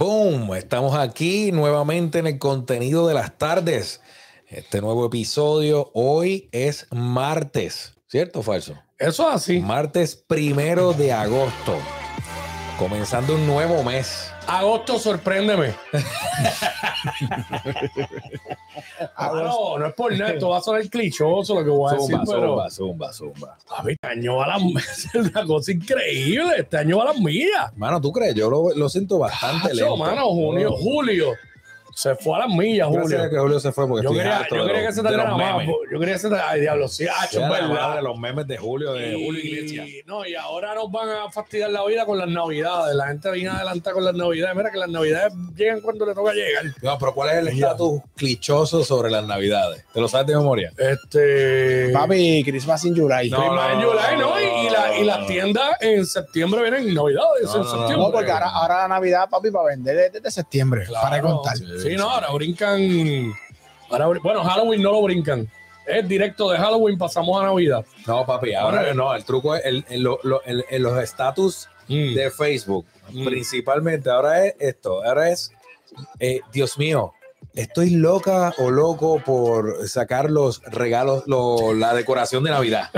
Boom, estamos aquí nuevamente en el contenido de las tardes. Este nuevo episodio hoy es martes, ¿cierto o falso? Eso es así. Martes primero de agosto, comenzando un nuevo mes. Agosto, sorpréndeme. ah, no, no es por nada, esto va a sonar clichoso lo que voy a decir, Zumba, pero... zumba, zumba, zumba. Papi, este año va a las es una cosa increíble. Este año va a las millas. Mano, ¿tú crees? Yo lo, lo siento bastante Hacho, lento. mano, junio, julio. Se fue a las millas, Gracias Julio. a que Julio se fue porque Yo estoy quería, harto yo de quería los- que se de tardara más. Yo quería que se tardara. Ay, diablo, sí, hacho, verdad. madre, los memes de Julio, de Julio Iglesias. Y, no, y ahora nos van a fastidiar la vida con las navidades. La gente viene adelantada con las navidades. Mira que las navidades llegan cuando le toca llegar. No, pero ¿cuál es el estatus clichoso sobre las navidades? ¿Te lo sabes de memoria? Este. Papi, Christmas in July. No, Christmas in July, ¿no? Y, y la- y las tiendas en septiembre vienen en navidades. No, en septiembre. No, porque ahora, ahora la Navidad, papi, para vender es desde septiembre. Claro. Para de contar. Sí, no, ahora brincan. ahora bueno, Halloween no lo brincan. Es directo de Halloween, pasamos a Navidad. No, papi, ahora no. El truco es el, el- lo- lo- el- el- los estatus Mm. de Facebook, Mm. principalmente. Ahora es esto. Ahora es, eh, Dios mío, estoy loca o loco por sacar los regalos, lo- la decoración de Navidad.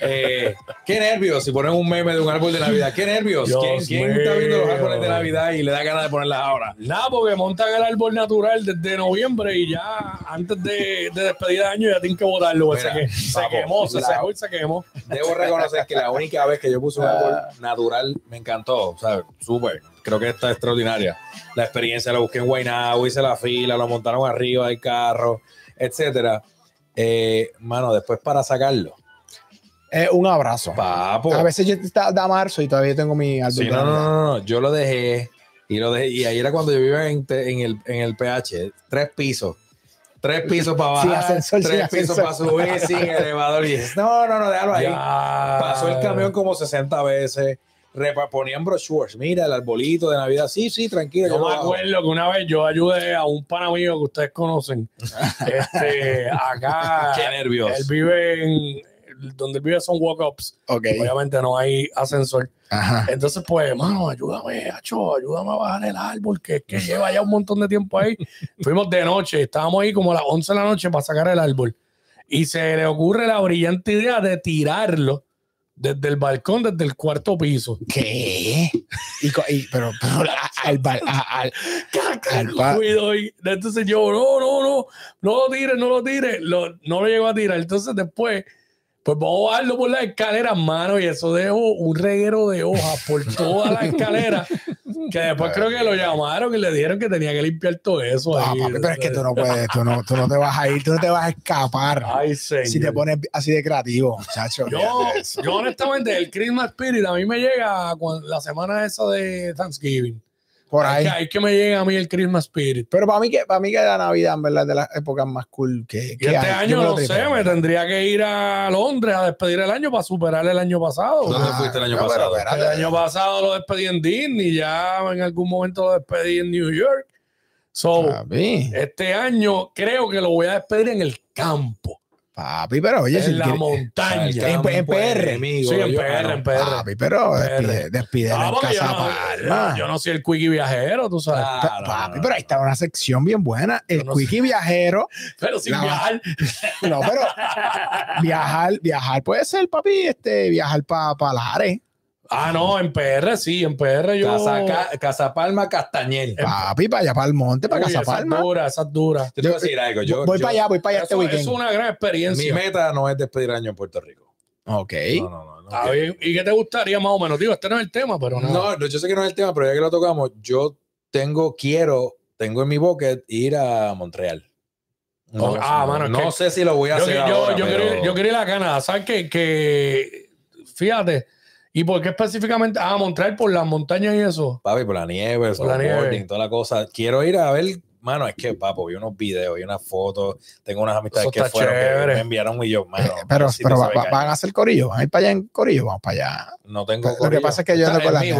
Eh, qué nervios si ponen un meme de un árbol de Navidad. Qué nervios. ¿Quién, quién está viendo los árboles de Navidad y le da ganas de ponerlas ahora? Nada, porque montan el árbol natural desde noviembre y ya antes de, de despedir de año ya tienen que botarlo. porque Mira, que- se quemó, se la- se quemó. Debo reconocer que la única vez que yo puse un árbol natural me encantó, o sea, súper. Creo que está extraordinaria. La experiencia la busqué en Guaynabo, hice la fila, lo montaron arriba del carro, etcétera. Eh, mano, después para sacarlo. Es un abrazo. Papo. A veces yo está da marzo y todavía tengo mi Sí, no, no, no, no, yo lo dejé y lo dejé. Y ahí era cuando yo vivía en, en el, en el PH, tres pisos. Tres pisos para Sin bajar, ascensor, tres sin pisos ascensor. para subir, sin elevador. Y no, no, no, déjalo ahí. Ya. Pasó el camión como 60 veces. Ponían brochures. Mira el arbolito de Navidad. Sí, sí, tranquilo. Yo me acuerdo que una vez yo ayudé a un pana mío que ustedes conocen. este, acá. Qué nervios. Él vive en. Donde él vive son walk-ups. Ok. Obviamente no hay ascensor. Ajá. Entonces, pues, hermano, ayúdame, Acho, ayúdame a bajar el árbol, que que lleva ya un montón de tiempo ahí. Fuimos de noche, estábamos ahí como a las 11 de la noche para sacar el árbol. Y se le ocurre la brillante idea de tirarlo desde el balcón, desde el cuarto piso. ¿Qué? Y, co- y- pero, pero a- al, al- Al pa- Cuido y entonces yo, no, no, no, no lo tires, no lo tires, Lo- no lo llego a tirar. Entonces después, pues vamos a bajarlo por la escalera, mano, y eso dejó un reguero de hojas por toda la escalera, que después creo que lo llamaron y le dijeron que tenía que limpiar todo eso. Ah, ahí. papi, pero es que tú no puedes, tú no, tú no te vas a ir, tú no te vas a escapar. Ay, señor. si te pones así de creativo, muchacho. yo, yo honestamente, el Christmas Spirit a mí me llega cuando, la semana esa de Thanksgiving. Por Es ahí. que, hay que me llega a mí el Christmas Spirit. Pero para mí que para mí que la Navidad en verdad es de las épocas más cool que, Y que este hay. Año no sé, me tendría que ir a Londres a despedir el año para superar el año pasado. ¿Dónde Ah, fuiste el año no, pero pasado? El año pasado lo despedí en Disney, ya en algún momento lo despedí en New York. So, este año creo que lo voy a despedir en el campo, papi, pero oye, si en la quiere- montaña. En- en PR. enemigo, Sí, en yo- PR, en PR. papi, pero despide, despide Ah, en porque yo, casa no, yo no soy el quickie viajero, tú sabes. Ah, no, Papi, no, pero ahí está una sección bien buena. El quickie viajero. Pero sin la- viajar. No, pero viajar, viajar puede ser, papi, este, viajar para pa Lares. Ah, no, en PR sí, en PR yo. Casa, Ca- Casa Palma, Castañel. Papi, para allá, para el monte, para Uy, Casa esa es Palma. dura, esa es dura. Yo te voy a decir algo. Yo, voy yo- para allá, voy para allá este weekend. es una gran Mi experiencia. meta no es despedir año en Puerto Rico. Ok. No, no, no. bien. ¿Y qué te gustaría más o menos? Digo, este no es el tema, pero no. No, no, yo sé que no es el tema, pero ya que lo tocamos, yo tengo, quiero, tengo en mi bucket ir a Montreal. No, Oh, ah, no, mano, no que- sé si lo voy a yo, hacer. yo, ahora, yo, pero- quería, yo quería ir a Canadá. ¿Sabes qué? Que, fíjate, ¿y por qué específicamente? Ah, Montreal por las montañas y eso. Papi, por la nieve, Por la nieve. toda la cosa. Quiero ir a ver, mano, es que, papo, vi unos videos, vi unas fotos, tengo unas amistades que fueron, que me enviaron y yo, mano, Eh, pero si pero va- va- van a hacer corillo, van a ir para allá en corillo, vamos para allá. No tengo Lo que corillo. pasa es que yo ando con en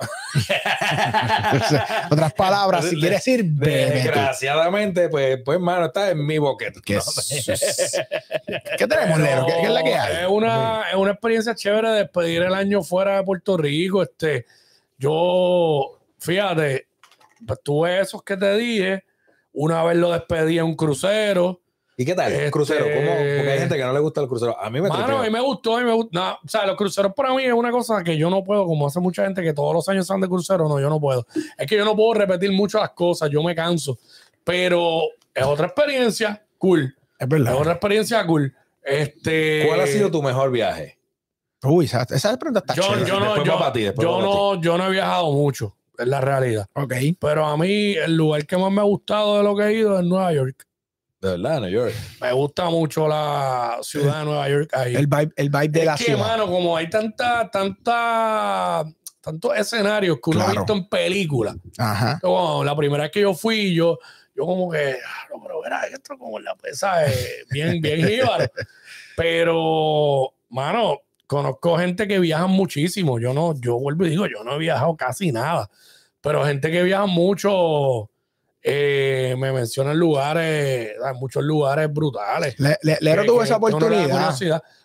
Otras palabras, si quieres ir, bebe tú. Desgraciadamente, pues, pues, mano, está en mi bucket. ¿Qué, ¿no? es- ¿Qué tenemos, Lero? ¿Qué, qué es la que hay? Es una, es una experiencia chévere despedir el año fuera de Puerto Rico. Este, yo, fíjate, pues tuve esos que te dije. Una vez lo despedí en un crucero. ¿Y qué tal? Este- El crucero, ¿cómo? Porque hay gente que no le gusta el crucero. A mí me Mano, a mí me gustó, a mí me gustó. No, o sea, los cruceros para mí es una cosa que yo no puedo, como hace mucha gente que todos los años están de crucero, no, yo no puedo. Es que yo no puedo repetir mucho las cosas, yo me canso. Pero es otra experiencia cool. Es Es verdad. otra experiencia cool. Este, ¿Cuál ha sido tu mejor viaje? Uy, esa, esa pregunta está Yo, chévere. yo no, yo, ti, no, yo no he viajado mucho, es la realidad. Ok. Pero a mí, el lugar que más me ha gustado de lo que he ido es Nueva York. De verdad, New York. Me gusta mucho la ciudad de Nueva York ahí. El vibe, el vibe de es la que, ciudad. mano, como hay tanta, tanta, tantos escenarios que uno ha visto en películas. Ajá. Como la primera vez que yo fui, yo, yo como que, no, pero verá, esto como la pesa, eh, bien, bien jíbaro. Pero, mano, conozco gente que viaja muchísimo. Yo no, yo vuelvo y digo, yo no he viajado casi nada. Pero gente que viaja mucho, eh, me mencionan lugares, hay muchos lugares brutales. Le, le, Lero Que- tuvo esa oportunidad.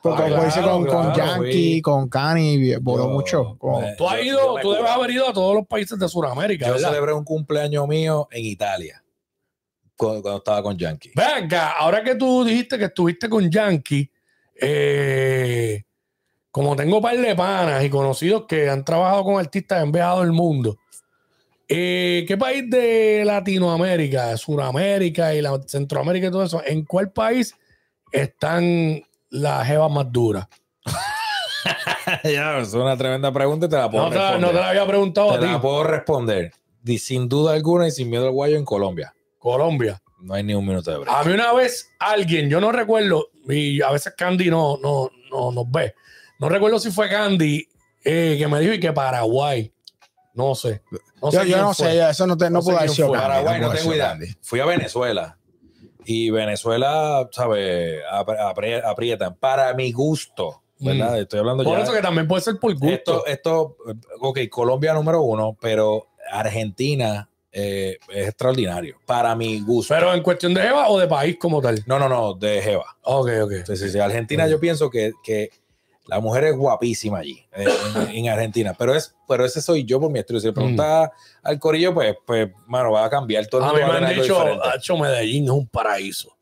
Porque Ah, claro, con, con claro, Yankee, fui. con Cani, voló mucho. con- me- Tú has ido, yo tú debes haber ido a todos los países de Sudamérica, Yo ¿verdad? celebré un cumpleaños mío en Italia. Cuando, cuando estaba con Yankee. Venga, ahora que tú dijiste que estuviste con Yankee, eh, como tengo par de panas y conocidos que han trabajado con artistas en viajado el mundo, eh, ¿qué país de Latinoamérica, de Sudamérica y la, Centroamérica y todo eso, en cuál país están las jevas más duras? ya, es una tremenda pregunta y te la puedo No te, responder. no te la había preguntado a Te ti. la puedo responder. Sin duda alguna y sin miedo al guayo en Colombia. Colombia. No hay ni un minuto de break. A mí una vez alguien, yo no recuerdo, y a veces Candy no, no, no nos ve. No recuerdo si fue Candy eh, que me dijo y que Paraguay. No sé. No sé yo, yo quién no fue. sé, eso no, te, no, No sé puedo decir. Paraguay no tengo idea. Fui a Venezuela. Y Venezuela, ¿sabes? Apri- apri- aprietan. Para mi gusto, ¿verdad? Estoy hablando Mm. Por ya. eso que también puede ser por gusto. Esto, esto, ok, Colombia número uno, pero Argentina eh, es extraordinario. Para mi gusto. Pero en cuestión de Jeva o de país como tal. no, no, no, de Jeva. Ok, ok. Sí, sí, sí. Argentina, yo pienso que, que la mujer es guapísima allí, eh, en, en Argentina. Pero es, pero ese soy yo por mi estilo. Si le preguntas al corillo, pues, pues, mano, va a cambiar todo el A mundo mí me a han dicho, diferente. "Acho, Medellín es un paraíso.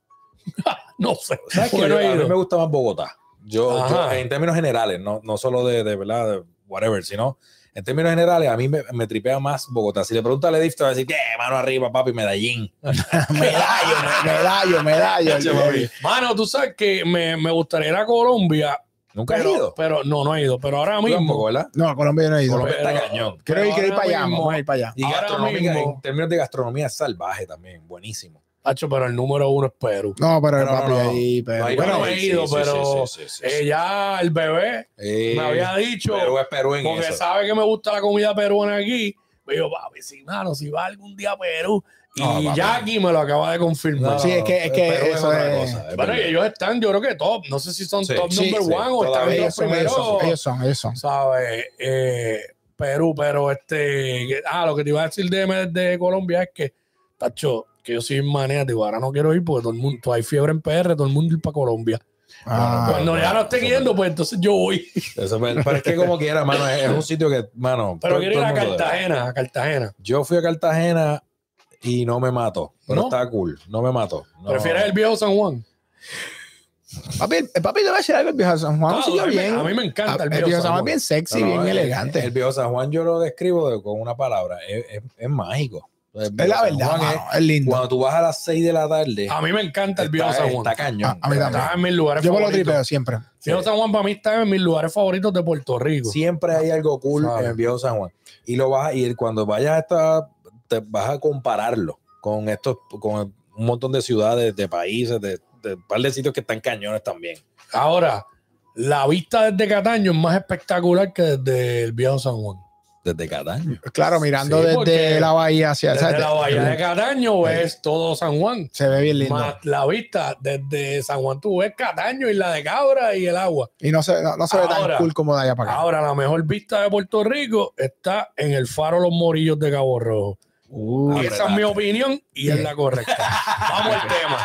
no sé. ¿Sabes qué? No a mí me gusta más Bogotá. Yo, yo, en términos generales, no, no solo de, de verdad, de whatever, sino en términos generales, a mí me, me tripea más Bogotá. Si le preguntas a Edith, te va a decir, ¿qué? Mano arriba, papi, Medellín. medallo, me- medallo, medallo. Mano, tú sabes que me, me gustaría ir a Colombia. Nunca he Pero, ido. pero no, no he ido. Pero ahora mismo. tampoco, ¿verdad? No, a Colombia no he ido. Colombia está Pero- cañón. Quiero ir, pero quiero ir para allá, mismo- vamos a ir para allá. Y mismo- en términos de gastronomía, salvaje también. Buenísimo. Hacho, pero el número uno es Perú. No, pero No, no, papi, no. ahí, hay- bueno, no, he sí, ido, sí, pero sí, sí, eh, el bebé me había dicho, Perú es Perú en porque eso. sabe que me gusta la comida peruana aquí. Me dijo, papi, sí, mano, si va algún día a Perú. Y No, papi. Jackie me lo acaba de confirmar. No, Sí, es que- es que eso otra es- cosa, es Bueno, y ellos están, yo creo que top. No sé si son Sí, top sí, number sí, one o están los ellos son, ellos primeros. son, ellos son, ellos son. ¿Sabes? Eh, Perú, pero este. Ah, lo que te iba a decir de, de Colombia es que, Tacho, que yo soy maniático. Ahora no quiero ir porque todo el mundo, hay fiebre en PR, todo el mundo ir para Colombia. Ah, Cuando ya no esté eso yendo, es pues entonces yo voy. Eso es- pero es que como quiera, mano, es, es un sitio que, mano. Pero todo- quiero ir a. Cartagena, a Cartagena. Yo fui a Cartagena y no me mato, pero ¿No? está cool, no me mato. No. ¿Prefieres el viejo San Juan? Papi, el papi te va a decir algo, el viejo San Juan. Ah, sitio a, mí, bien. a mí me encanta Ah, el viejo San Juan es Juan. bien sexy, No, no, bien el- elegante. El, viejo San Juan yo lo describo de- con una palabra, es, es- es mágico. El es la verdad, mano, es lindo. Cuando tú vas a las 6 de la tarde, A mí me encanta el viejo está, San Juan. está cañón. A- a mí también. Está en mis lugares Yo me lo favoritos. tripeo siempre. Viejo San Juan para mí está en mis lugares favoritos de Puerto Rico. Siempre hay algo cool en el viejo San Juan. Y lo vas a ir cuando vayas a esta, te vas a compararlo con estos, con un montón de ciudades, de países, de, de un par de sitios que están cañones también. Ahora, la vista desde Cataño es más espectacular que desde el viejo San Juan. Desde Cataño. Claro, mirando Sí, desde la bahía hacia Desde ¿sabes? la bahía de Cataño ves todo San Juan. Se ve bien lindo. Más la vista desde San Juan tú ves Cataño y la de Cabra y el agua. Y no se, no, no se ve tan cool como de allá para acá. Ahora, la mejor vista de Puerto Rico está en el faro Los Morillos de Cabo Rojo. Uh, Y esa es mi opinión y es la correcta. Vamos al tema.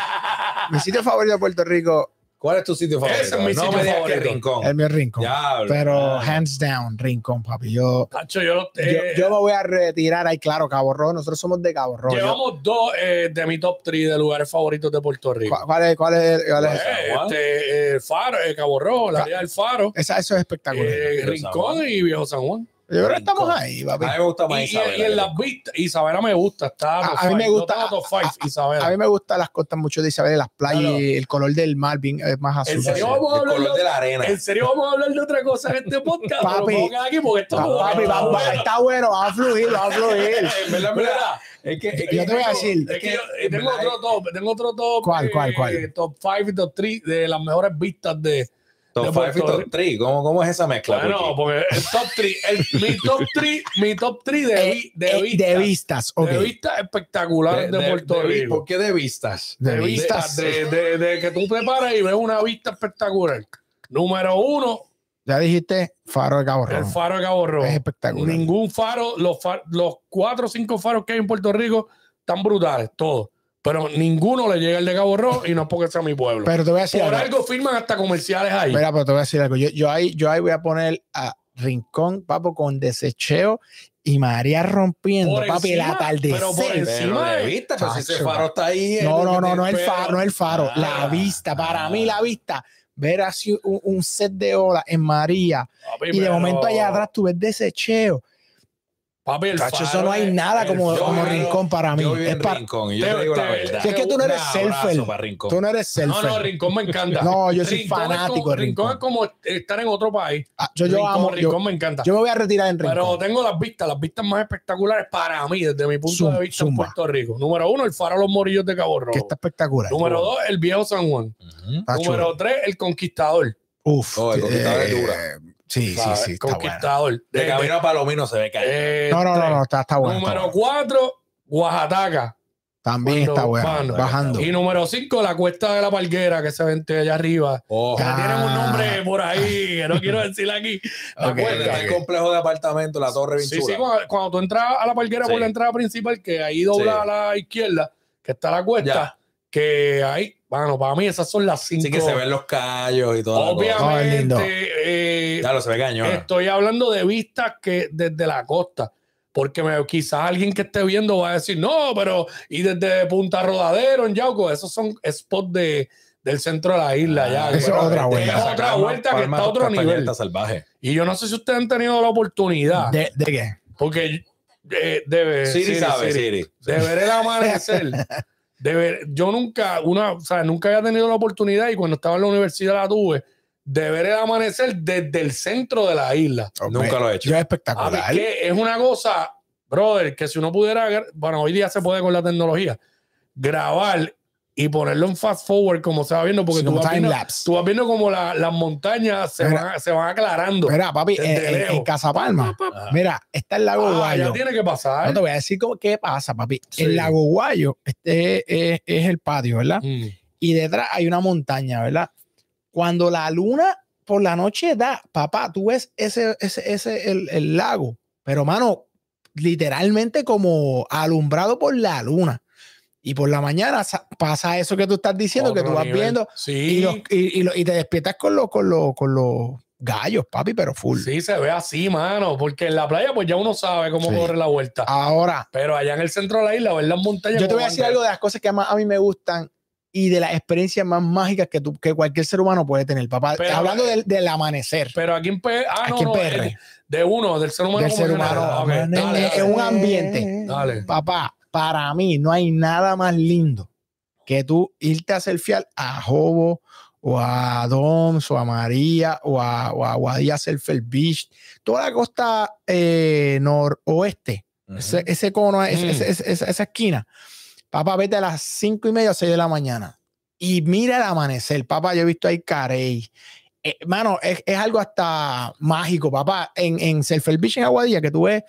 mi sitio favorito de Puerto Rico ¿Cuál es tu sitio Ese favorito? es mi no sitio me digas que favorito. Rincón. El mío es Rincón. Diablo, Pero hands down, Rincón, papi. Yo, Tacho, yo, eh, yo me voy a retirar ahí, claro, Cabo Rojo. Nosotros somos de Cabo Rojo. Yo- llevamos dos eh, de mi top 3 de lugares favoritos de Puerto Rico. ¿Cuál, cuál es? Cuál es, cuál es? Eh, este, eh, Faro, eh, Cabo Rojo, la área del Faro, Esa, eso es espectacular. eh, Rincón y Viejo San Juan. Yo creo que estamos ahí, papi. A mí me gusta más Y, y- Isabela y en las vistas, Isabela me gusta, está A- mí me five. gusta- No top five, a- Isabela. A mí me gustan las costas mucho de Isabel, las playas, Claro. el color del mar bien, es más azul. ¿En serio vamos a el hablar color de- la arena. ¿En serio vamos a hablar de otra cosa en este podcast? Papi. Aquí porque esto papi, está va- va- bueno. está bueno, va a fluir, va a fluir. En verdad, en verdad, es que, es que Yo te voy a decir. Es que yo en tengo otro top, tengo otro top. ¿Cuál, cuál, eh, cuál? Top 5 y top 3 de las mejores vistas de. Top 5 y Puerto top Rico. 3. ¿Cómo, ¿Cómo es esa mezcla? Bueno, Puchi? porque el top 3, mi top 3, mi top 3 de, Eh, de, eh, vistas, de vistas, de vistas espectaculares de, Puerto Rico. ¿Por qué de vistas? De De vistas. de, de- de que tú te paras y ves una vista espectacular. Número uno, Ya dijiste Faro de Cabo el Rojo. faro de Cabo Rojo. Es espectacular. Ningún faro, los, fa- los cuatro o cinco faros que hay en Puerto Rico están brutales, todos. Pero ninguno le llega el de Cabo Rojo y no es porque sea mi pueblo. Pero te voy a decir Por algo. algo firman hasta comerciales ahí. Mira, pero te voy a decir algo. Yo, yo, ahí, yo ahí voy a poner a Rincón, papo, con desecheo y María rompiendo, Por papi, encima, pero por Pero encima de de- vistas, pues si ese faro está ahí. No, no, no, no el faro, no el faro, Ah, la vista. Para ah. mí, la vista, ver así un, un set de olas en María Papi, y de pero- momento allá atrás tú ves desecheo. Papi, el Cacho, eso no hay nada como, faro- como vivo- Rincón para mí. Yo vivo Es Rincón y yo Te- te digo la verdad. Si es que tú no eres selfer. Tú no eres No, selfie. no, Rincón me encanta. No, yo soy Rincón fanático como- de Rincón Rincón. es como estar en otro país. Ah, yo, yo Rincón, amo, Rincón yo, me encanta. yo me voy a retirar en Rincón. Pero tengo las vistas, las vistas más espectaculares para mí, desde mi punto de vista en. Puerto Rico. Número uno, el faro Los Morillos de Cabo que Rojo. está espectacular. Número dos, el viejo San Juan. Número tres, el Conquistador. Uf. Oh, el Conquistador es eh, dura. Sí, sí, sí. Está. Conquistador. De camino a Palomino se ve caer. eh, No, no, no, no, está, está bueno. está Número bueno. cuatro, Oaxaca. También cuando está bueno. Bajando. Y número cinco, la cuesta de la palguera que se vente allá arriba. Ojo. Que Ah. tienen un nombre por ahí que no quiero decir aquí. La Ok, cuesta. Está el complejo de apartamento, la torre bien Sí, sí, cuando, cuando tú entras a la parquera Sí. por la entrada principal, que ahí dobla Sí. a la izquierda, que está la cuesta, Ya. que ahí, bueno, para mí esas son las cinco. Así que se ven los callos y todo. Oh, es lindo. Obviamente, eh, Ya lo se ve cañón. estoy hablando de vistas que desde la costa. Porque me, quizás alguien que esté viendo va a decir, no, pero y desde Punta Rodadero en Yauco, esos son spots de, del centro de la isla. ya, Eso es otra vuelta. Es otra vuelta que está a otro nivel. salvaje. Y yo no sé si ustedes han tenido la oportunidad, ¿De, de qué? porque eh, debe, Siri Siri, sabe, Siri, Siri. de ver el amanecer. De ver- yo nunca, una, o sea, nunca había tenido la oportunidad y cuando estaba en la universidad la tuve, de ver el amanecer desde el centro de la isla. Nunca lo he hecho. Yo es A espectacular. mí que es una cosa, brother, que si uno pudiera, bueno, hoy día se puede con la tecnología, grabar y ponerlo en fast forward como se va viendo, porque Sí, tú, vas viendo, tú vas viendo como la- las montañas se Mira. van, se van aclarando. Mira, papi, en, Desde en- en lejos. Casa Palma, Pa, pa, pa. mira, está el lago Ah, Guayo. ya tiene que pasar. No te voy a decir cómo, qué pasa, papi. Sí. El lago Guayo este es, es el patio, ¿verdad? Mm. Y detrás hay una montaña, ¿verdad? Cuando la luna por la noche da, papá, tú ves ese, ese, ese el, el lago, pero mano, literalmente como alumbrado por la luna. Y por la mañana sa- pasa eso que tú estás diciendo, que Otro tú vas nivel. viendo Sí, y, los- y, y y te despiertas con los, con los, con los gallos, papi, pero full. sí, se ve así, mano. Porque en la playa, pues ya uno sabe cómo Sí. corre la vuelta. Ahora, Pero allá en el centro de la isla, ver las montañas. yo te voy a decir algo de las cosas que más a mí me gustan y de las experiencias más mágicas que, tú, que cualquier ser humano puede tener, papá. Pero- Hablando del, del amanecer. Pero aquí en PR. Ah, no, Aquí en no, PR. el- De uno, del ser humano. Del ser humano. Ok, En- dale, en, dale. un ambiente. Dale. Papá, para mí no hay nada más lindo que tú irte a surfear a Jobo o a Doms o a María o a, o a Guadilla Surfer Beach, toda la costa eh, noroeste, ese, ese cono, Mm. ese- ese- esa, esquina. Papá, vete a las cinco y media o seis de la mañana y mira el amanecer. Papá, yo he visto ahí carey. Eh, mano, es, es algo hasta mágico, papá. En, en Surfer Beach en Aguadilla, que tú ves,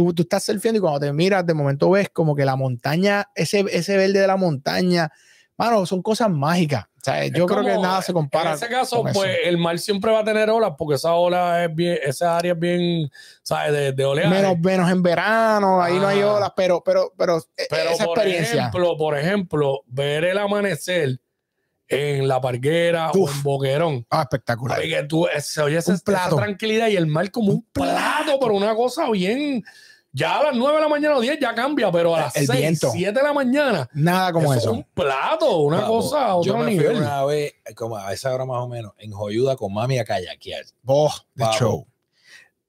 tú, tú estás surfeando y cuando te miras, de momento ves como que la montaña, ese, ese verde de la montaña, mano, son cosas mágicas. O sea, yo creo que nada se compara. En ese caso, con eso. pues el mar siempre va a tener olas porque esa ola es bien, esa área es bien, ¿sabes? De, de oleaje. menos, menos en verano, ahí no hay Ah. olas, pero, pero, pero, eh, Pero esa por experiencia. ejemplo, por ejemplo, ver el amanecer en La Parguera o Uf. en Boquerón. Ah, espectacular. Oye, que tú, se oye plato. esa tranquilidad y el mar como un plato, pero una cosa bien. Ya a las 9 de la mañana o 10 ya cambia, pero a las El 6, viento. 7 de la mañana. Nada como eso eso. es un plato, una Papo, cosa a yo otro me fui nivel. una vez, como a esa hora más o menos, en Joyuda con mami a kayakear. Oh, de show.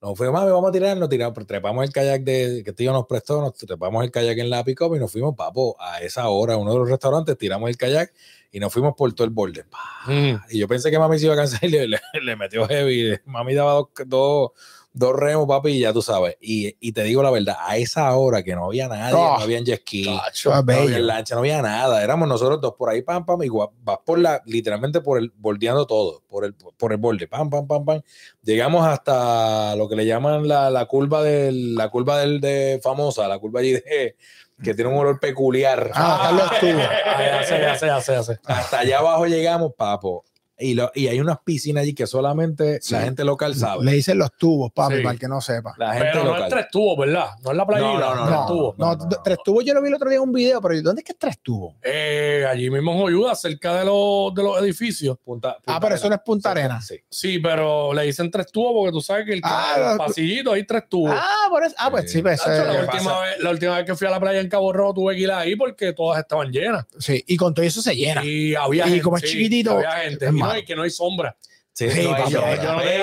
Nos fuimos, mami, vamos a tirar, nos tiramos, trepamos el kayak de, que tío nos prestó, nos trepamos el kayak en la pick y nos fuimos, papo, a esa hora, a uno de los restaurantes, tiramos el kayak y nos fuimos por todo el borde. Mm. Y yo pensé que mami se iba a cansar y le, le- le metió heavy. Mami daba dos, dos, dos remos, papi, y ya tú sabes. Y, y te digo la verdad, a esa hora que no había nadie, Oh. no había jet ski, es no había bello. lancha, no había nada. Éramos nosotros dos por ahí, pam, pam, y vas por la, literalmente por el, bordeando todo, por el, por el borde, pam, pam, pam, pam. Llegamos hasta lo que le llaman la, la curva del, la curva del de famosa, la curva allí de, que tiene un olor peculiar. Ah. Hasta allá abajo llegamos, papo. Y, lo, y hay unas piscinas allí que solamente Sí. la gente local sabe. Le dicen los tubos, papi, Sí. para el que no sepa. La gente Pero no es tres tubos, ¿verdad? No es la playita, No, no, no, tres No, tubos. no, no, no. tres tubos yo lo vi el otro día en un video, pero ¿dónde es que es tres tubos? Eh, allí mismo en Joyuda, cerca de los, de los edificios. Punta- Ah, pero eso no es Punta Arena. Sí. Sí, pero le dicen tres tubos porque tú sabes que el, Ah, el los- pasillito hay tres tubos. Ah, por eso. Ah, pues sí, pues, eh, la, ¿qué última pasa? vez, la última vez que fui a la playa en Cabo Rojo tuve que ir ahí porque todas estaban llenas. sí. Y con todo eso se llena. Y había Y gente. como es sí, chiquitito, había gente. es Y, que no hay sombra. Sí, Sí, no hay papi, Yo, sombra,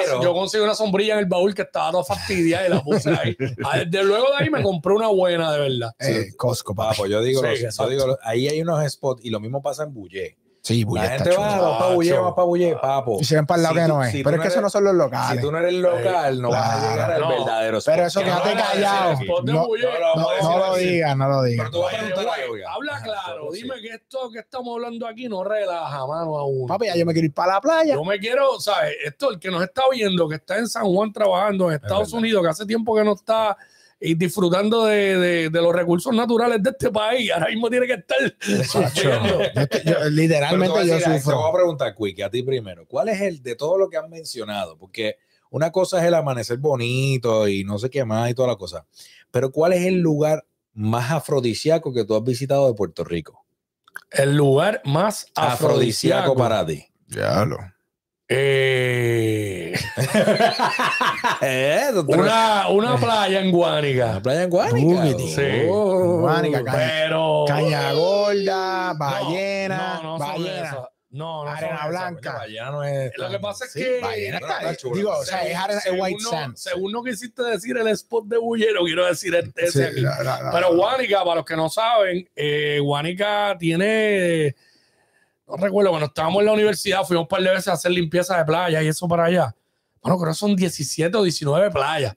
yo pero- conseguí una sombrilla en el baúl que estaba toda fastidiada y la puse ahí. Ah, Desde luego de ahí me compré una buena, de verdad. Eh, Costco. Papo, yo digo, Sí, los- yo digo, los- ahí hay unos spots y lo mismo pasa en Bullé. Sí, Bulla La está gente va, va para Tacho. va para Bullé, papo. Y se ven para el lado Si que tú- no es. si pero es no que esos eres- no son los locales. Si tú no eres local, no vas a llegar al No. verdadero spot. Pero eso Que quédate no lo vamos a decir callado. No, lo digas, no lo digas. Pero tú vas a preguntar habla Ajá, claro, sí. dime que esto que estamos hablando aquí no relaja, mano, a uno. Papi, ya yo me quiero ir para la playa. Yo me quiero, ¿sabes? Esto, el que nos está viendo, que está en San Juan trabajando en Estados. Unidos, que hace tiempo que no está y disfrutando de, de- de los recursos naturales de este país, ahora mismo tiene que estar sufriendo. Yo estoy- yo- literalmente yo decir, Te voy a sufro. preguntar, Quick, a ti primero. ¿Cuál es el de todo lo que han mencionado? Porque una cosa es el amanecer bonito y no sé qué más y toda la cosa. Pero ¿cuál es el lugar más afrodisíaco que tú has visitado de Puerto Rico? El lugar más afrodisíaco Afrodisíaco para ti. Diablo. Eh, ¿Eh? ¿Tú te- una, una playa en ¿La Guánica. playa en Guánica? Sí. Oh. Guánica, Caña- Pero. Caña gorda, ballena, no, no ballena. No, no Arena blanca. La ballena no es Lo que pasa es Sí, que. ballena está- está chula. digo, o sea, es, arena- es según white no- sand. Según no quisiste decir el spot de Bullero, quiero decir este, ese Sí, aquí. la- la- la- Pero Guánica, para los que no saben, eh, Guánica tiene. No recuerdo, cuando estábamos en la universidad, fuimos un par de veces a hacer limpieza de playa y eso para allá. Bueno, creo que son 17 o 19 playas.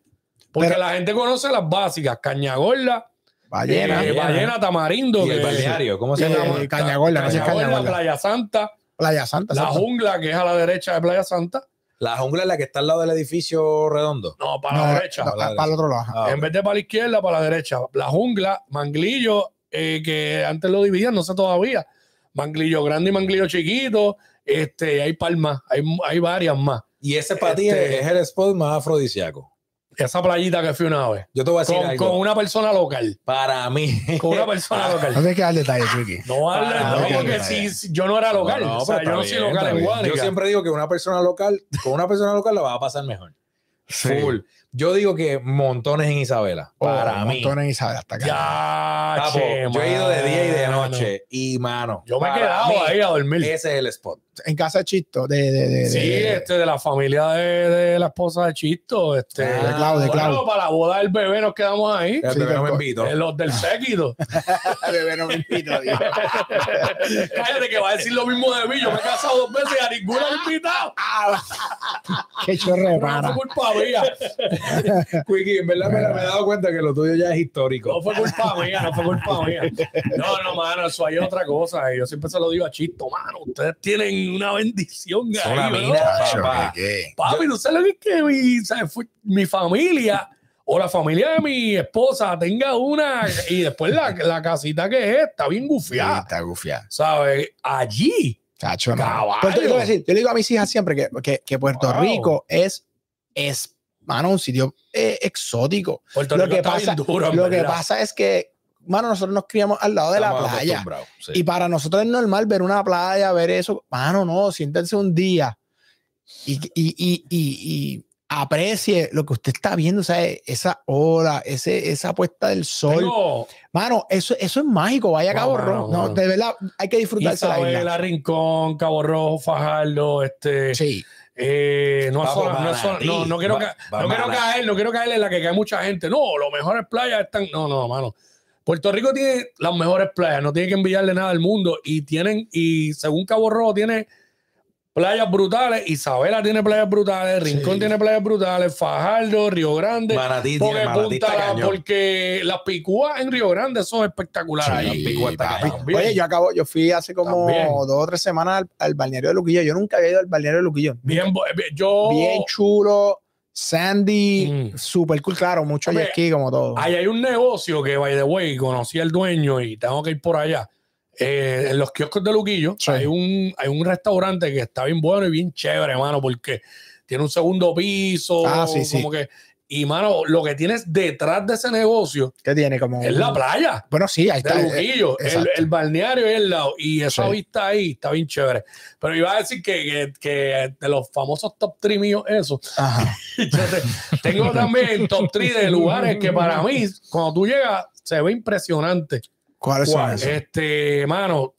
Porque Pero- la gente conoce las básicas: Cañagorda, ballena, eh, Ballena, Tamarindo, ¿Y el que- balneario? ¿Cómo se Eh, llama? Cañagorda, Caña Gorda. Playa Santa, Playa Santa. la jungla, que es a la derecha de Playa Santa. La jungla es la que está al lado del edificio redondo. No, para No, la derecha. no, para el otro lado. Ah, En vez de para la izquierda, para la derecha. La jungla, Manglillo, eh, que antes lo dividían, no sé todavía. Manglillo grande y Manglillo chiquito. Este, hay palmas, hay, hay varias más. Y ese para ti Este- es el spot más afrodisíaco. Esa playita que fui una vez. Yo te voy a decir Con, algo. con una persona local. Para mí. Con una persona No local. tienes que dar detalles, Chiqui. No, no, mí, porque si, yo no era local. No, o sea, pero yo no soy bien, local en bien. Guánica. Yo siempre digo que una persona local, con una persona local la va a pasar mejor. Full. Yo digo que montones en Isabela. Para Oh, mí. montones y sabe hasta acá. Ya, Papo, che, yo he ido de día y de mano. noche. Y mano. Yo me he quedado mí, ahí a dormir. Ese es el spot. En casa de Chisto, de, de, de, Sí, de- este, de la familia de, de la esposa de Chisto. Este, Ah, de Clau, de bueno, para la boda del bebé nos quedamos ahí. El Sí, bebé no me invito. En los del séquito. Bebé, no me invito, Dios. Cállate que va a decir lo mismo de mí. Yo me he casado dos veces y a ninguna me he invitado. Qué chorre, No para. fue culpa mía. Quickie, en verdad me, me he dado cuenta que lo tuyo ya es histórico. No fue culpa mía, no fue culpa mía. No, no, mano, eso hay otra cosa. Yo siempre se lo digo a Chisto, mano. Ustedes tienen una bendición Es ahí, una ¿no? mina, papá. ¿Qué? Papi, ¿tú sabes lo que es que mi, ¿sabes? Fue- mi familia o la familia de mi esposa tenga una y después la, la casita que es está bien Sí, gufiada? está gufiado. ¿Sabes? Allí. Chacho, voy a decir, yo le digo a mis hijas siempre que, que, que Puerto Wow. Rico es, es, mano, un sitio eh, exótico. Puerto Lo Rico que está pasa, bien duro, lo que pasa es que mano, nosotros nos criamos al lado de la playa. sí. Y para nosotros es normal ver una playa, ver eso. Mano, no, siéntense un día y, y, y, y, y aprecie lo que usted está viendo, o sea, esa ola, ese, esa puesta del sol. Tengo Mano, eso, eso es mágico, vaya Cabo mano, Rojo. No, de verdad, hay que disfrutarse la Isabela, isla. Rincón, Cabo Rojo, Fajardo, este. Sí. Eh, no, Vamos, solo- no, no, no quiero, Va- ca- va no quiero caer, no quiero caer en la que cae mucha gente. No, los mejores playas están. No, no, mano. Puerto Rico tiene las mejores playas, no tiene que enviarle nada al mundo. Y tienen, y según Cabo Rojo, tiene playas brutales. Isabela tiene playas brutales, Rincón Sí. tiene playas brutales, Fajardo, Río Grande. Manatí porque, tiene Manatí Punta porque las picúas en Río Grande son espectaculares. Sí. Oye, yo acabo, yo fui hace como También. dos o tres semanas al, al balneario de Luquillo. Yo nunca había ido al balneario de Luquillo. bien, bo- bien- yo. Bien chulo, sandy, Mm. super cool, claro, mucho jet ski como todo. Ahí hay un negocio que, by the way, conocí al dueño y tengo que ir por allá. Eh, en los kioscos de Luquillo Sí. hay, un, hay un restaurante que está bien bueno y bien chévere, hermano, porque tiene un segundo piso. Ah, sí, sí. Como que, y, mano, lo que tienes detrás de ese negocio ¿Qué tiene? Como es la playa Bueno, sí, ahí está. eh, Luquillo. el, el balneario es el lado. Y esa Sí. vista ahí está bien chévere. Pero iba a decir que, que, que de los famosos top 3 míos, eso. Ajá. Tengo también top 3 de lugares que para mí, cuando tú llegas, se ve impresionante. ¿Cuáles son ¿Cuál? esos? Este, mano,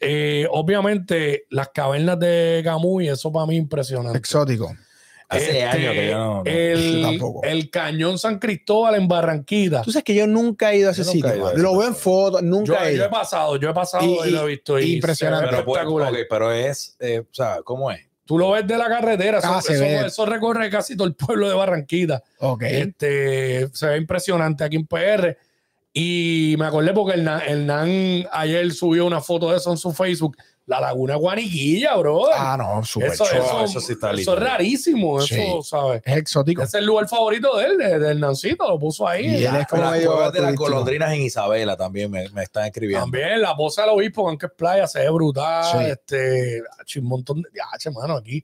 eh, obviamente las cavernas de Camuy, eso para mí es impresionante. Exótico. Hace Este, años que yo no. no- Yo El, tampoco. el cañón San Cristóbal en Barranquita. Tú sabes que yo nunca he ido a ese Yo he sitio. ido a mano. ese Lo veo en fotos, Yo, nunca he yo ido. he pasado, yo he pasado y, Y- lo he visto. y impresionante. Pero, pues, espectacular. ok, pero es, eh, o sea, ¿cómo es? Tú lo ves de la carretera, eso, Ah, eso- ve. eso recorre casi todo el pueblo de Barranquita. Ok. Este, se ve impresionante aquí en PR. Y me acordé porque el, Nan- el Nan ayer subió una foto de eso en su Facebook. La Laguna Guaniquilla, bro. Ah, no, súper eso, chulo. eso, eso sí está eso lindo. es rarísimo, Sí. eso, ¿sabes? Es exótico. Ese es el lugar favorito de él, de- del Nancito, lo puso ahí. Y él es como las cuevas de las golondrinas en Isabela también me, me están escribiendo. También la poza del obispo, aunque es playa, se ve brutal. Sí. Este, un montón de. Ya, mano, aquí.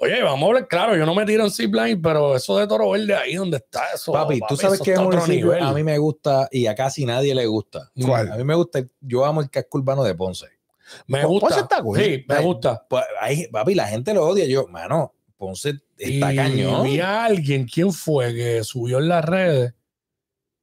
Oye, vamos a hablar claro, yo no me tiro en zipline, pero eso de Toro Verde ahí donde está eso. Papi, tú sabes eso que otro municipio nivel. a mí me gusta y a casi nadie le gusta. ¿Cuál? A mí me gusta, yo amo el casco urbano de Ponce. Me Ponce gusta. está cool. Sí, me gusta. Pues, ahí, papi, la gente lo odia. Yo, mano, Ponce está y cañón. Vi a alguien, ¿quién fue? Que subió en las redes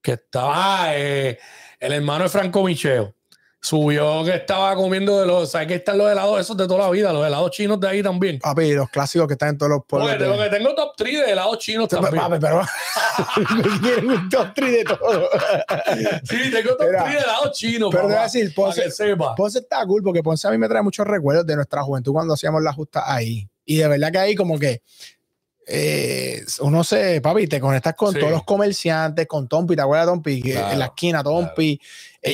que estaba ah, eh, el hermano de Franco Micheo. Subió que estaba comiendo de los, ¿sabes que están los helados esos de toda la vida? Los helados chinos de ahí también. Papi, los clásicos que están en todos los pueblos. Oye, de lo que tengo top 3 de helados chinos Papi, también. pero quieren un top three de todo. Sí, tengo top Mira, 3 de helados chinos. pero te voy a decir, Ponce- que sepa. Ponce está cool porque Ponce a mí me trae muchos recuerdos de nuestra juventud cuando hacíamos la justa ahí. Y de verdad que ahí como que eh, uno se, papi, te conectas con Sí. todos los comerciantes, con Tompi, ¿te acuerdas de Tompi? Claro, en la esquina, Tompi,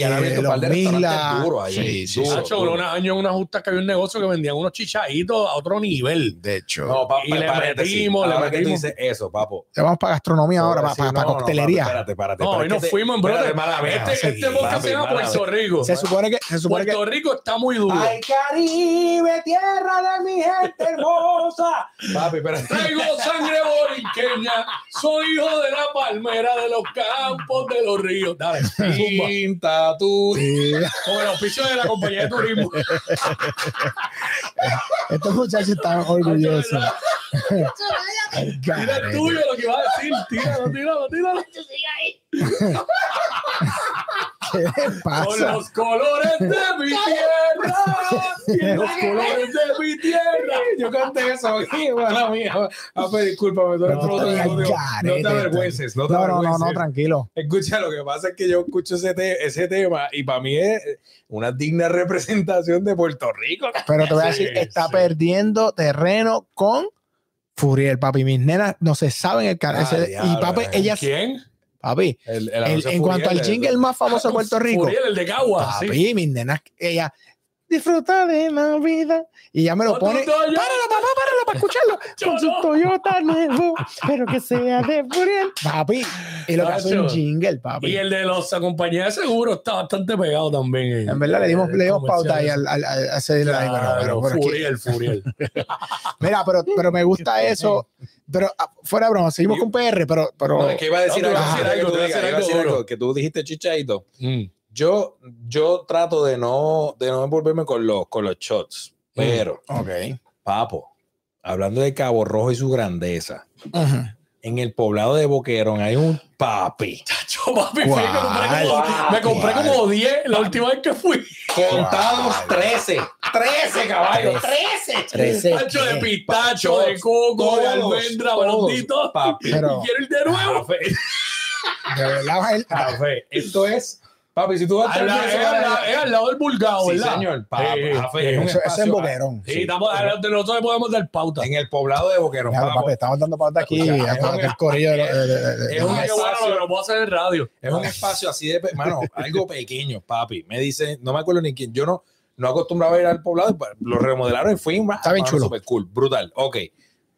han eh, abierto un los par de Misla. restaurantes duros ahí. Sí, sí, duros, Nacho, un año en una justa que había un negocio que vendían unos chichaditos a otro nivel. De hecho, No, pa- Y pa- le metimos, le Ahora que tú metimos. dices eso, papo. ya vamos para gastronomía ahora, para, Sí, para, no, para no, coctelería. espérate, espérate. No, hoy nos te- fuimos, bro. espérate, mala mía. Este, sí, este podcast papi, se llama Puerto Rico. se supone que, se supone que Puerto Rico está muy duro. Ay, Caribe, tierra de mi gente hermosa. Papi, espérate. Traigo sangre borinqueña, soy hijo de la palmera, de los campos, de los ríos. Dale. Pinta tú. Sí, Con el auspicio de la compañía de turismo. estos muchachos están orgullosos. Tira el tuyo, lo que iba a decir. Tíralo, tíralo, tíralo. ¿Qué le Con los colores de mi tierra. Los colores de mi tierra. Yo canté eso aquí, mala mía. Ah, pues discúlpame, No, te- no garete, te avergüences, no te No, no, no, no, tranquilo. Escucha, lo que pasa es que yo escucho ese, te- ese tema y para mí es una digna representación de Puerto Rico. Pero te voy a Sí, decir, está sí. perdiendo terreno con Furiel, papi. Mis nenas no se saben el canal. Ah, ese- y diablo, papi, ellas, ¿Quién? Papi, El, el el- en cuanto al jingle más famoso de Puerto Rico, Furiel, el de Cagua. sí. papi, mis nenas, ella disfruta de la vida. Y ya me lo pone. Páralo, papá, páralo para escucharlo. Con su no. Toyota nuevo, pero que sea de Furiel. Papi, y lo que hace un jingle, papi. Y el de los compañías de seguro está bastante pegado también. En verdad le dimos, le dimos pauta ahí al, al, al- a ese de la- Claro, pero- pero por aquí- Furiel, Furiel. Mira, pero, pero me gusta eso pero ah, fuera de broma, seguimos Yo- con PR, pero, pero No, es que iba a decir No, algo, decir que tú digas, decir algo que dijiste chichaito. Mm. Yo, yo trato de no, de no envolverme con los, con los shots, pero, ok. papo, hablando de Cabo Rojo y su grandeza, Ujú. En el poblado de Boquerón hay un papi Yo, papi, fui, me compré como, ¿Cuál? me compré como 10 la última vez que fui. contados 13, 13 caballos, 13. Trece. Tacho de pistacho, de coco, de almendra, blondito. papi. Pero- Y quiero ir de nuevo. Café, De verdad, él- café. Esto es, papi, si tú vas Al lado- Es al lado- es al lado del vulgado, Sí, ¿verdad? señor, papi, Sí, café, sí. es un eso, eso es espacio- boquerón. Sí, estamos, los de nosotros le podemos dar pauta. en el poblado de Boquerón, papo. papi, estamos dando pauta aquí. Es un- que el corillo de- de- de- de- es un Qué bueno lo puedo hacer en radio. Es un espacio así de, pe- mano, algo pequeño, papi. Me dice, no me acuerdo ni quién, yo no, no acostumbraba a ir al poblado, pues, lo remodelaron y fui, Está bien chulo. Super cool, brutal, ok.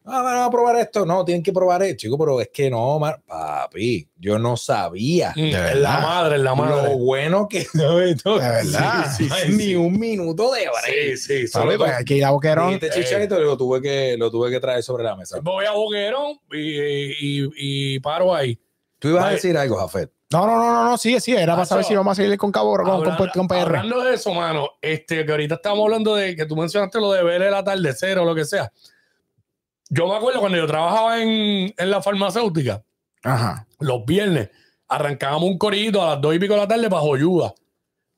Ah, van a probar esto, no, tienen que probar esto, chico, pero es que no, man, papi, yo no sabía Mm, verdad. Es la madre, es la lo madre. bueno que no esto. De verdad. Sí, sí, ni un minuto de break. Sí, sí. Papi, pues hay ir a Boquerón. Este chicharito lo tuve que lo tuve que traer sobre la mesa. Voy a Boquerón y, y, y paro ahí. Tú ibas a decir algo, Jafet. No, no, no, no, no, sigue, sigue. Era para saber si vamos a seguir con Cabo con, con, con PR. hablando de eso, mano, este, que ahorita estábamos hablando de que tú mencionaste lo de ver el atardecer o lo que sea. Yo me acuerdo cuando yo trabajaba en, en la farmacéutica, Ajá. los viernes, arrancábamos un corito a las dos y pico de la tarde para Joyuda.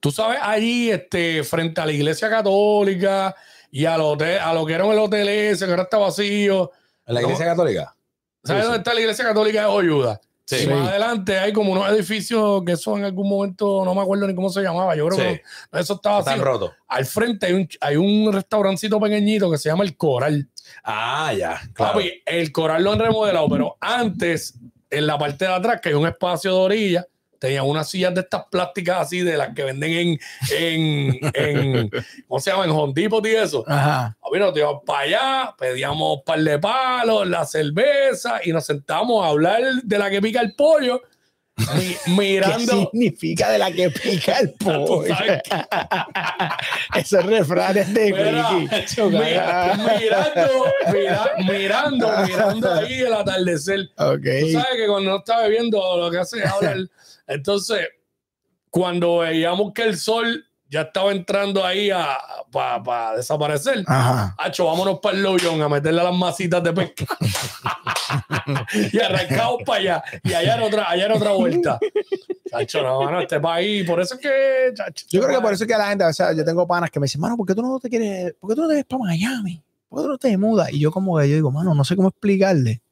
Tú sabes, allí, este, frente a la iglesia católica y al hotel, a lo que era el hotel ese, que ahora está vacío. ¿En la No. iglesia católica? ¿Sabes Sí, dónde sí. está la iglesia católica de Joyuda? Sí. Y más adelante hay como unos edificios que eso en algún momento, no me acuerdo ni cómo se llamaba, yo creo que eso estaba así. Están rotos. Al frente hay un, hay un restaurancito pequeñito que se llama El Coral. Ah, ya, claro. Papi, el Coral lo han remodelado, pero antes, en la parte de atrás, que hay un espacio de orilla, tenía unas sillas de estas plásticas así, de las que venden en, en, en ¿cómo se llama? En Home Depot y eso. Ajá. A ver, nos íbamos para allá, pedíamos un par de palos, la cerveza y nos sentamos a hablar de la que pica el pollo, mi- ¿Qué mirando. significa de la que pica el pollo? Esos refranes de Mira, mirando, mira- mirando, mirando ahí el atardecer. Tú Ok. sabes que cuando no está bebiendo lo que hace es hablar. Entonces, cuando veíamos que el sol ya estaba entrando ahí para desaparecer, Ajá. Hacho, vámonos para el Loyón a meterle las masitas de pesca. y arrancamos para allá. Y allá era otra, allá era otra vuelta. Chacho, no, mano, este país, por eso es que. chacho, Yo creo que este por eso es que la gente, o sea, yo tengo panas que me dicen, mano, ¿por qué tú no te quieres, por qué tú no te ves para Miami? ¿Por qué tú no te mudas? Y yo como que yo digo, mano, no sé cómo explicarle.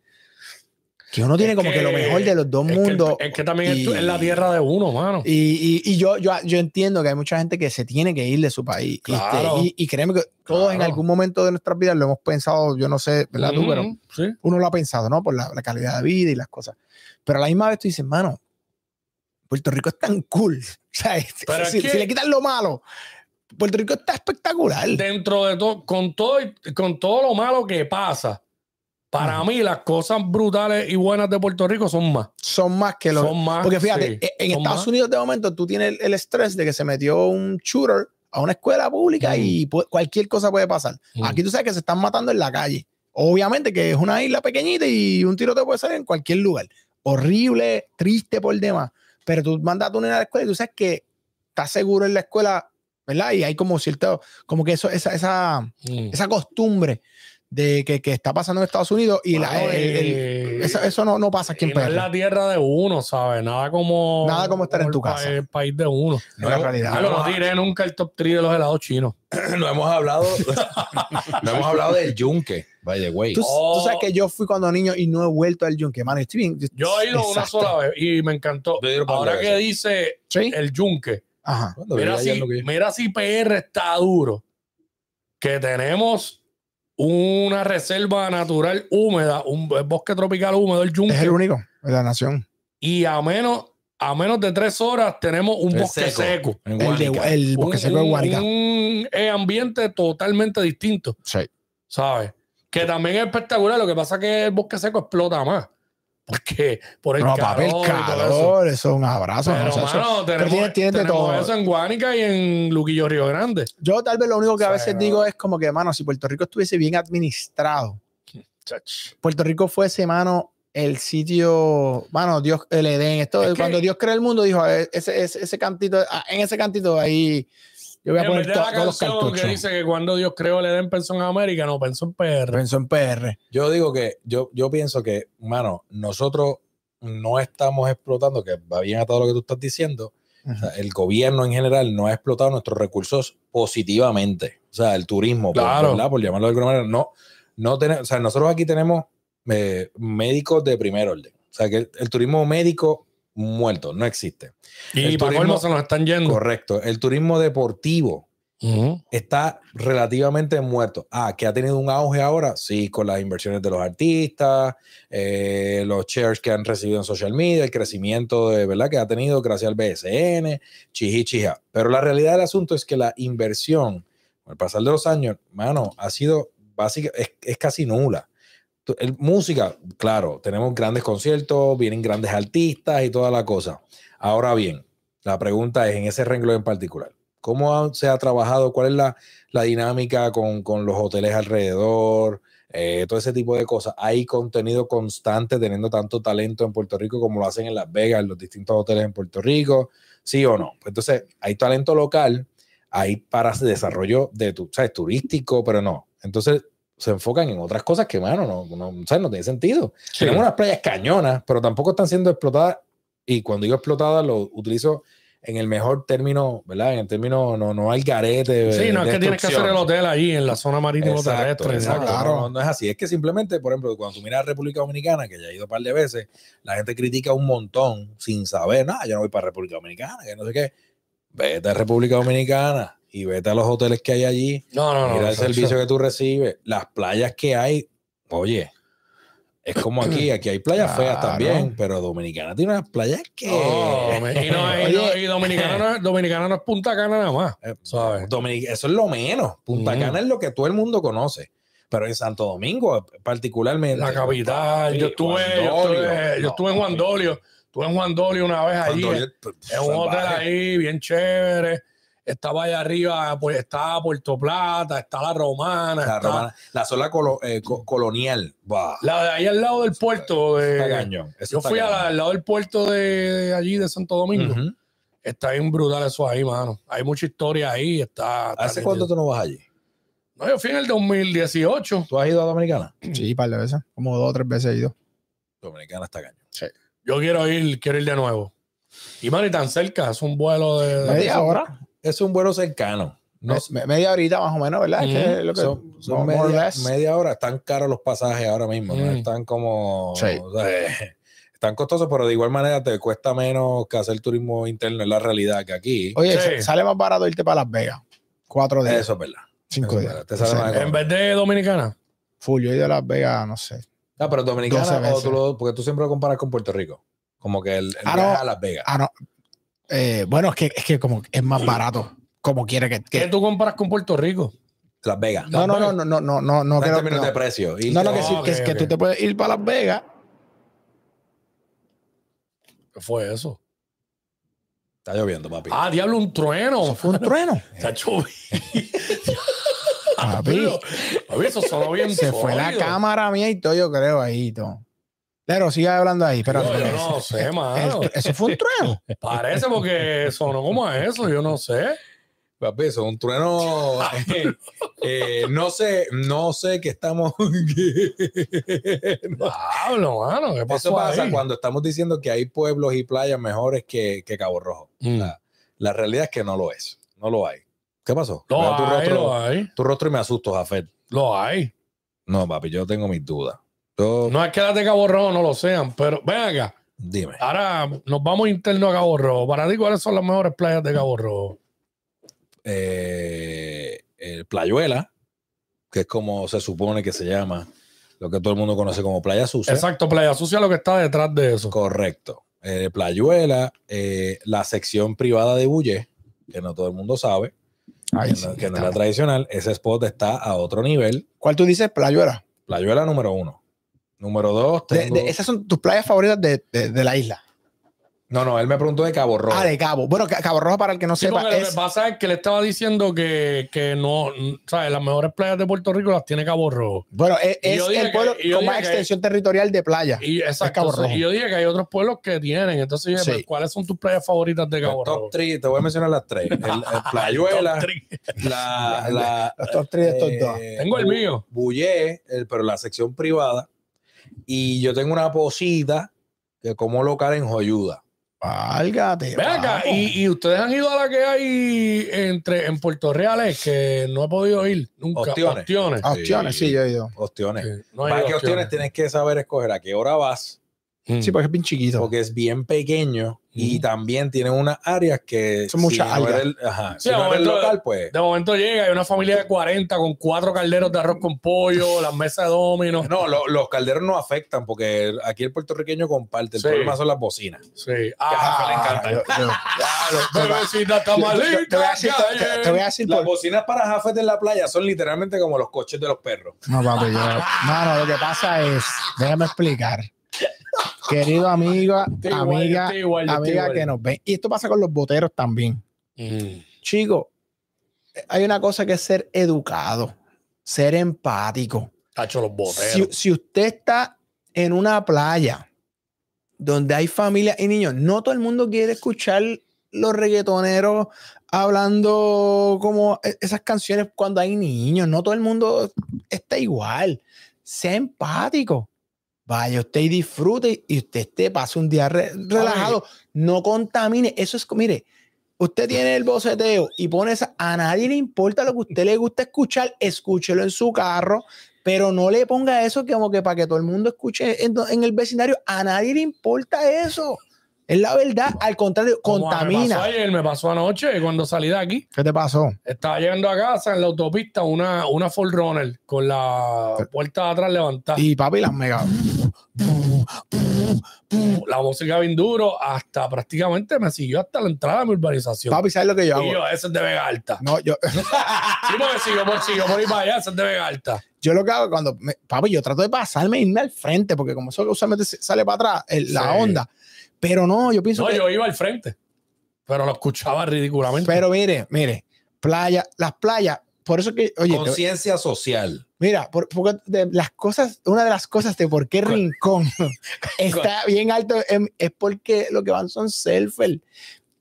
Que uno tiene Es como que, lo mejor de los dos es que mundos. Es que, también y- es, la tierra de uno, mano. Y, y- y yo, yo, yo entiendo que hay mucha gente que se tiene que ir de su país. Este, Claro. y, y créeme que todos en Claro. algún momento de nuestras vidas lo hemos pensado, yo no sé, ¿verdad tú? Ujú, Pero sí. uno lo ha pensado, ¿no? Por la, la calidad de vida y las cosas. Pero a la misma vez tú dices, mano, Puerto Rico es tan cool. O sea, si- Pero si, que- si le quitan lo malo, Puerto Rico está espectacular. Dentro de todo, con todo, con todo lo malo que pasa, para mí las cosas brutales y buenas de Puerto Rico son más. Son más que los. Son más. Porque fíjate, sí, e- en son Estados más. Unidos de momento tú tienes el, estrés de que se metió un shooter a una escuela pública Mm. y cualquier cosa puede pasar. Mm. Aquí tú sabes que se están matando en la calle. Obviamente que es una isla pequeñita y un tiro te puede salir en cualquier lugar. Horrible, triste por demás. Pero tú mandas a tu nena a la escuela y tú sabes que estás seguro en la escuela, ¿verdad? Y hay como cierto, como que eso, esa, esa, Mm. esa costumbre de que, que está pasando en Estados Unidos y la- Mano, el- el- eso, eso no, no pasa aquí en no es la tierra de uno, ¿sabes? Nada como. Nada como estar en tu el pa- casa. El país de uno. Es la realidad. Claro, no diré nunca el top 3 de los helados chinos. no hemos hablado, no hemos hablado del yunque, by the way. Tú, Oh. tú sabes que yo fui cuando niño y no he vuelto al yunque, mano. Estoy bien. Yo he ido una sola vez y me encantó. Yo Ahora que dice Sí. el yunque, Ajá. Mira si, mira si PR está duro. Que tenemos una reserva natural húmeda, un bosque tropical húmedo, el yunque. Es el único de la nación. y a menos, a menos de tres horas tenemos un El bosque seco. El, de, Guánica. el bosque un, seco de un- Guánica. un, eh, ambiente totalmente distinto, Sí. ¿sabes? Que también es espectacular. Lo que pasa es que el bosque seco explota más. Porque por el No, calor, calor, eso es un abrazo. Pero, muchacho. mano, tenemos, de tenemos todo. eso en Guánica y en Luquillo Río Grande. Yo tal vez lo único que a Sí, veces no. digo es como que, mano, si Puerto Rico estuviese bien administrado, Chach. Puerto Rico fuese, mano, el sitio, mano, Dios, el Edén. Esto, Es que- cuando Dios creó el mundo, dijo, "Ah, ese, ese, ese cantito, en ese cantito ahí, yo voy a En poner la todos los cartuchos. que dice que cuando Dios creó el Edén pensó en América, no pensó en PR. Pensó en PR. Yo digo que, yo, yo pienso que, mano, nosotros no estamos explotando, que va bien a todo lo que tú estás diciendo. O sea, el gobierno en general no ha explotado nuestros recursos positivamente. O sea, el turismo, por- Claro. ¿verdad? por llamarlo de alguna manera. No, no tenemos, o sea, nosotros aquí tenemos eh, médicos de primer orden. O sea, que el, el turismo médico muerto, no existe. Y El para turismo- se nos están yendo. Correcto. El turismo deportivo está relativamente muerto. Ah, que ha tenido un auge ahora, sí, con las inversiones de los artistas, eh, los shares que han recibido en social media, el crecimiento de verdad que ha tenido gracias al BSN, chiji chija. Pero la realidad del asunto es que la inversión, con el pasar de los años, mano, ha sido básica, es, es casi nula. Música, claro, tenemos grandes conciertos, vienen grandes artistas y toda la cosa. Ahora bien, la pregunta es en ese renglón en particular. ¿Cómo se ha trabajado? ¿Cuál es la, la dinámica con, con los hoteles alrededor? Eh, todo ese tipo de cosas. ¿Hay contenido constante teniendo tanto talento en Puerto Rico como lo hacen en Las Vegas, en los distintos hoteles en Puerto Rico? ¿Sí o no? Pues entonces, hay talento local, hay para desarrollo de tu, ¿sabes? turístico, pero no. Entonces, se enfocan en otras cosas que, mano, no, no, ¿sabes? no tiene sentido. Sí. Tenemos unas playas cañonas, pero tampoco están siendo explotadas. Y cuando digo explotadas, lo utilizo en el mejor término, ¿verdad? En el término, no, no al garete. Sí, no es que tienes que hacer el hotel ahí en la zona marítimo Exacto, terrestre. exacto. claro. No, no es así. Es que simplemente, por ejemplo, cuando tú miras a República Dominicana, que ya he ido un par de veces, la gente critica un montón sin saber, nada, yo no voy para República Dominicana, que no sé qué. Vete a República Dominicana y vete a los hoteles que hay allí. No, no, no. Mira el eso- servicio eso- que tú recibes, las playas que hay, oye, es como aquí, aquí hay playas feas también, pero Dominicana tiene unas playas que... No, y, no, y, no- Oye. y Dominicana, no es, Dominicana no es Punta Cana nada más. Eh, ¿Sabes? Eso es lo menos. Punta. Cana es lo que todo el mundo conoce. Pero en Santo Domingo, particularmente. La capital. Sí, yo estuve, yo estuve, yo estuve en Juan Dolio. Estuve en Juan Dolio una vez allí. Dolio, en pues, un hotel ahí, bien chévere. Estaba allá arriba, pues está Puerto Plata, está la Romana. La, está- romana- la zona colo- eh, co- colonial. Bah, La de ahí al lado del puerto. de- está cañón. Eso yo fui la- cañón. al lado del puerto de, de allí de Santo Domingo. Está bien brutal eso ahí, mano. Hay mucha historia ahí. Está, está ¿Hace cuánto tú no vas allí? No, yo fui en el 2018. ¿Tú has ido a Dominicana? Sí, un par de veces. Como dos o tres veces he ido. Dominicana está cañón. Yo quiero ir, quiero ir de nuevo. Y mano, y tan cerca, es un vuelo de. de- Media hora. Es un vuelo cercano. No, Me- me- media horita más o menos, ¿verdad? Que es lo que- son, media, less. media hora. Están caros los pasajes ahora mismo. ¿no? Están como. Sí. o sea, están costosos, pero de igual manera te cuesta menos que hacer turismo interno. Es la realidad que aquí. Oye, Sí. sale más barato irte para Las Vegas. Cuatro días. Eso es verdad. cinco días. verdad. Te sale Sí. más En vez de Dominicana. Full, yo he ido a Las Vegas, no sé. Ah, pero 12 Dominicana, o tú lo- porque tú siempre lo comparas con Puerto Rico. Como que el, el Ah, viaje no. a Las Vegas. Ah, no. Eh, bueno, es que, es que como es más barato, como quiera que, que... ¿Qué tú comparas con Puerto Rico? Las Vegas. No, no, no, no, no, no, no, no. Creo, no. de precio. Y no, no, que, sí, okay, que, okay. que, tú te puedes ir para Las Vegas. ¿Qué fue eso? Está lloviendo, papi. Ah, diablo, un trueno. ¿Eso fue un trueno. Está papi. papi, eso sonó bien. Se sólido. fue la cámara mía y todo, yo creo, ahí todo. Pero sigue hablando ahí, pero. Yo, yo no sé, mano. Eso fue un trueno. Parece porque sonó como a eso, yo no sé. Papi, eso es un trueno. eh, eh, no sé, no sé qué estamos. No. Mano, ¿qué pasó Eso pasa ahí? cuando estamos diciendo que hay pueblos y playas mejores que, que Cabo Rojo. Mm. La, la realidad es que no lo es. No lo hay. ¿Qué pasó? Lo Veo tu, hay, rostro, lo hay, tu rostro y me asusto, Jafet. lo hay. No, papi, yo tengo mis dudas. Yo, No es que las de Cabo Rojo no lo sean, pero ven acá. dime. Ahora nos vamos interno a Cabo Rojo. Para ti, ¿cuáles son las mejores playas de Cabo Rojo? eh, el Playuela, que es como se supone que se llama, lo que todo el mundo conoce como Playa Sucia. Exacto, Playa Sucia lo que está detrás de eso. Correcto. Eh, Playuela, eh, la sección privada de Bulle, que no todo el mundo sabe, Ay, que, no, que no es la tradicional, ese spot está a otro nivel. ¿Cuál tú dices? Playuela. Playuela número uno. Número dos, tengo- de- esas son tus playas favoritas de, de- de la isla. No, no, él me preguntó de Cabo Rojo. Ah, de Cabo. Bueno, Ca- Cabo Rojo, para el que no Sí, sepa, lo es, que pasa es que le estaba diciendo que, que no, ¿sabes? Las mejores playas de Puerto Rico las tiene Cabo Rojo. bueno, es, yo es el pueblo que- con más que- extensión territorial de playa. Y exacto. Cabo entonces, Rojo. y yo dije que hay otros pueblos que tienen. Entonces, yo dije, Sí. pues, ¿cuáles son tus playas favoritas de Cabo Los top Rojo? 3, te voy a mencionar las tres. El, el Playuela, la, la, Los top three de estos eh, dos. Tengo el mío. Bullé, el- pero la sección privada. Y yo tengo una posita que como local en Joyuda. Válgate. Ven acá, y, y ustedes han ido a la que hay entre en Puerto Reales que no he podido ir nunca. Opciones. Opciones. Opciones, sí, yo he ido. Opciones. Sí, no Para a opciones tienes que saber escoger a qué hora vas, Mm. Sí, porque es bien chiquito. porque es bien pequeño y también tiene unas áreas que Son muchas no algas. el- ajá, Sí, si de momento- local, pues De momento llega, hay una familia de 40 con cuatro calderos de arroz con pollo, las mesas de dominos. no, lo- los calderos no afectan porque aquí el puertorriqueño comparte, el Sí. problema son las bocinas. Sí. a Rafa le encanta. yo- yo- Bebecita está yo- yo- malita. te voy a decir- te- te- te voy a decir Las por- bocinas para Jafet en la playa son literalmente como los coches de los perros. No, papi, yo. Mano, lo que pasa es, déjame explicar. Querido amigo, amiga, estoy igual, amiga que nos ven. Y esto pasa con los boteros también. Mm. Chicos, hay una cosa que es ser educado, ser empático. Tacho, los Si, boteros. si usted está en una playa donde hay familia y niños, no todo el mundo quiere escuchar los reggaetoneros hablando como e- esas canciones cuando hay niños. No todo el mundo está igual. Sea empático. Vaya usted y disfrute y usted te pase un día re- relajado. No contamine. Eso es, mire, usted tiene el boceteo y pone esa, a nadie le importa lo que a usted le gusta escuchar, escúchelo en su carro, pero no le ponga eso como que para que todo el mundo escuche en, en el vecindario. A nadie le importa eso. Es la verdad. Al contrario, Como Me pasó contamina. ayer, me pasó anoche cuando salí de aquí. ¿Qué te pasó? Estaba llegando a casa en la autopista una, una Ford Runner con la puerta de atrás levantada. Y papi, las mega. La música bien duro hasta prácticamente me siguió hasta la entrada de mi urbanización. Papi, ¿sabes lo que yo hago? y yo, ese es de Vega Alta. No, yo, Sí, porque siguió por, siguió por ir para allá, ese es de Vega Alta. yo lo que hago cuando, me- papi, yo trato de pasarme, irme al frente, porque como eso usualmente sale para atrás, el- la Sí. onda. Pero no, yo pienso No, que. yo iba al frente, pero lo escuchaba ridículamente. Pero mire, mire, playa, las playas, por eso que, oye, te- Conciencia social. mira, por, porque de las cosas, una de las cosas de por qué Rincón está bien alto es porque lo que van son selfies.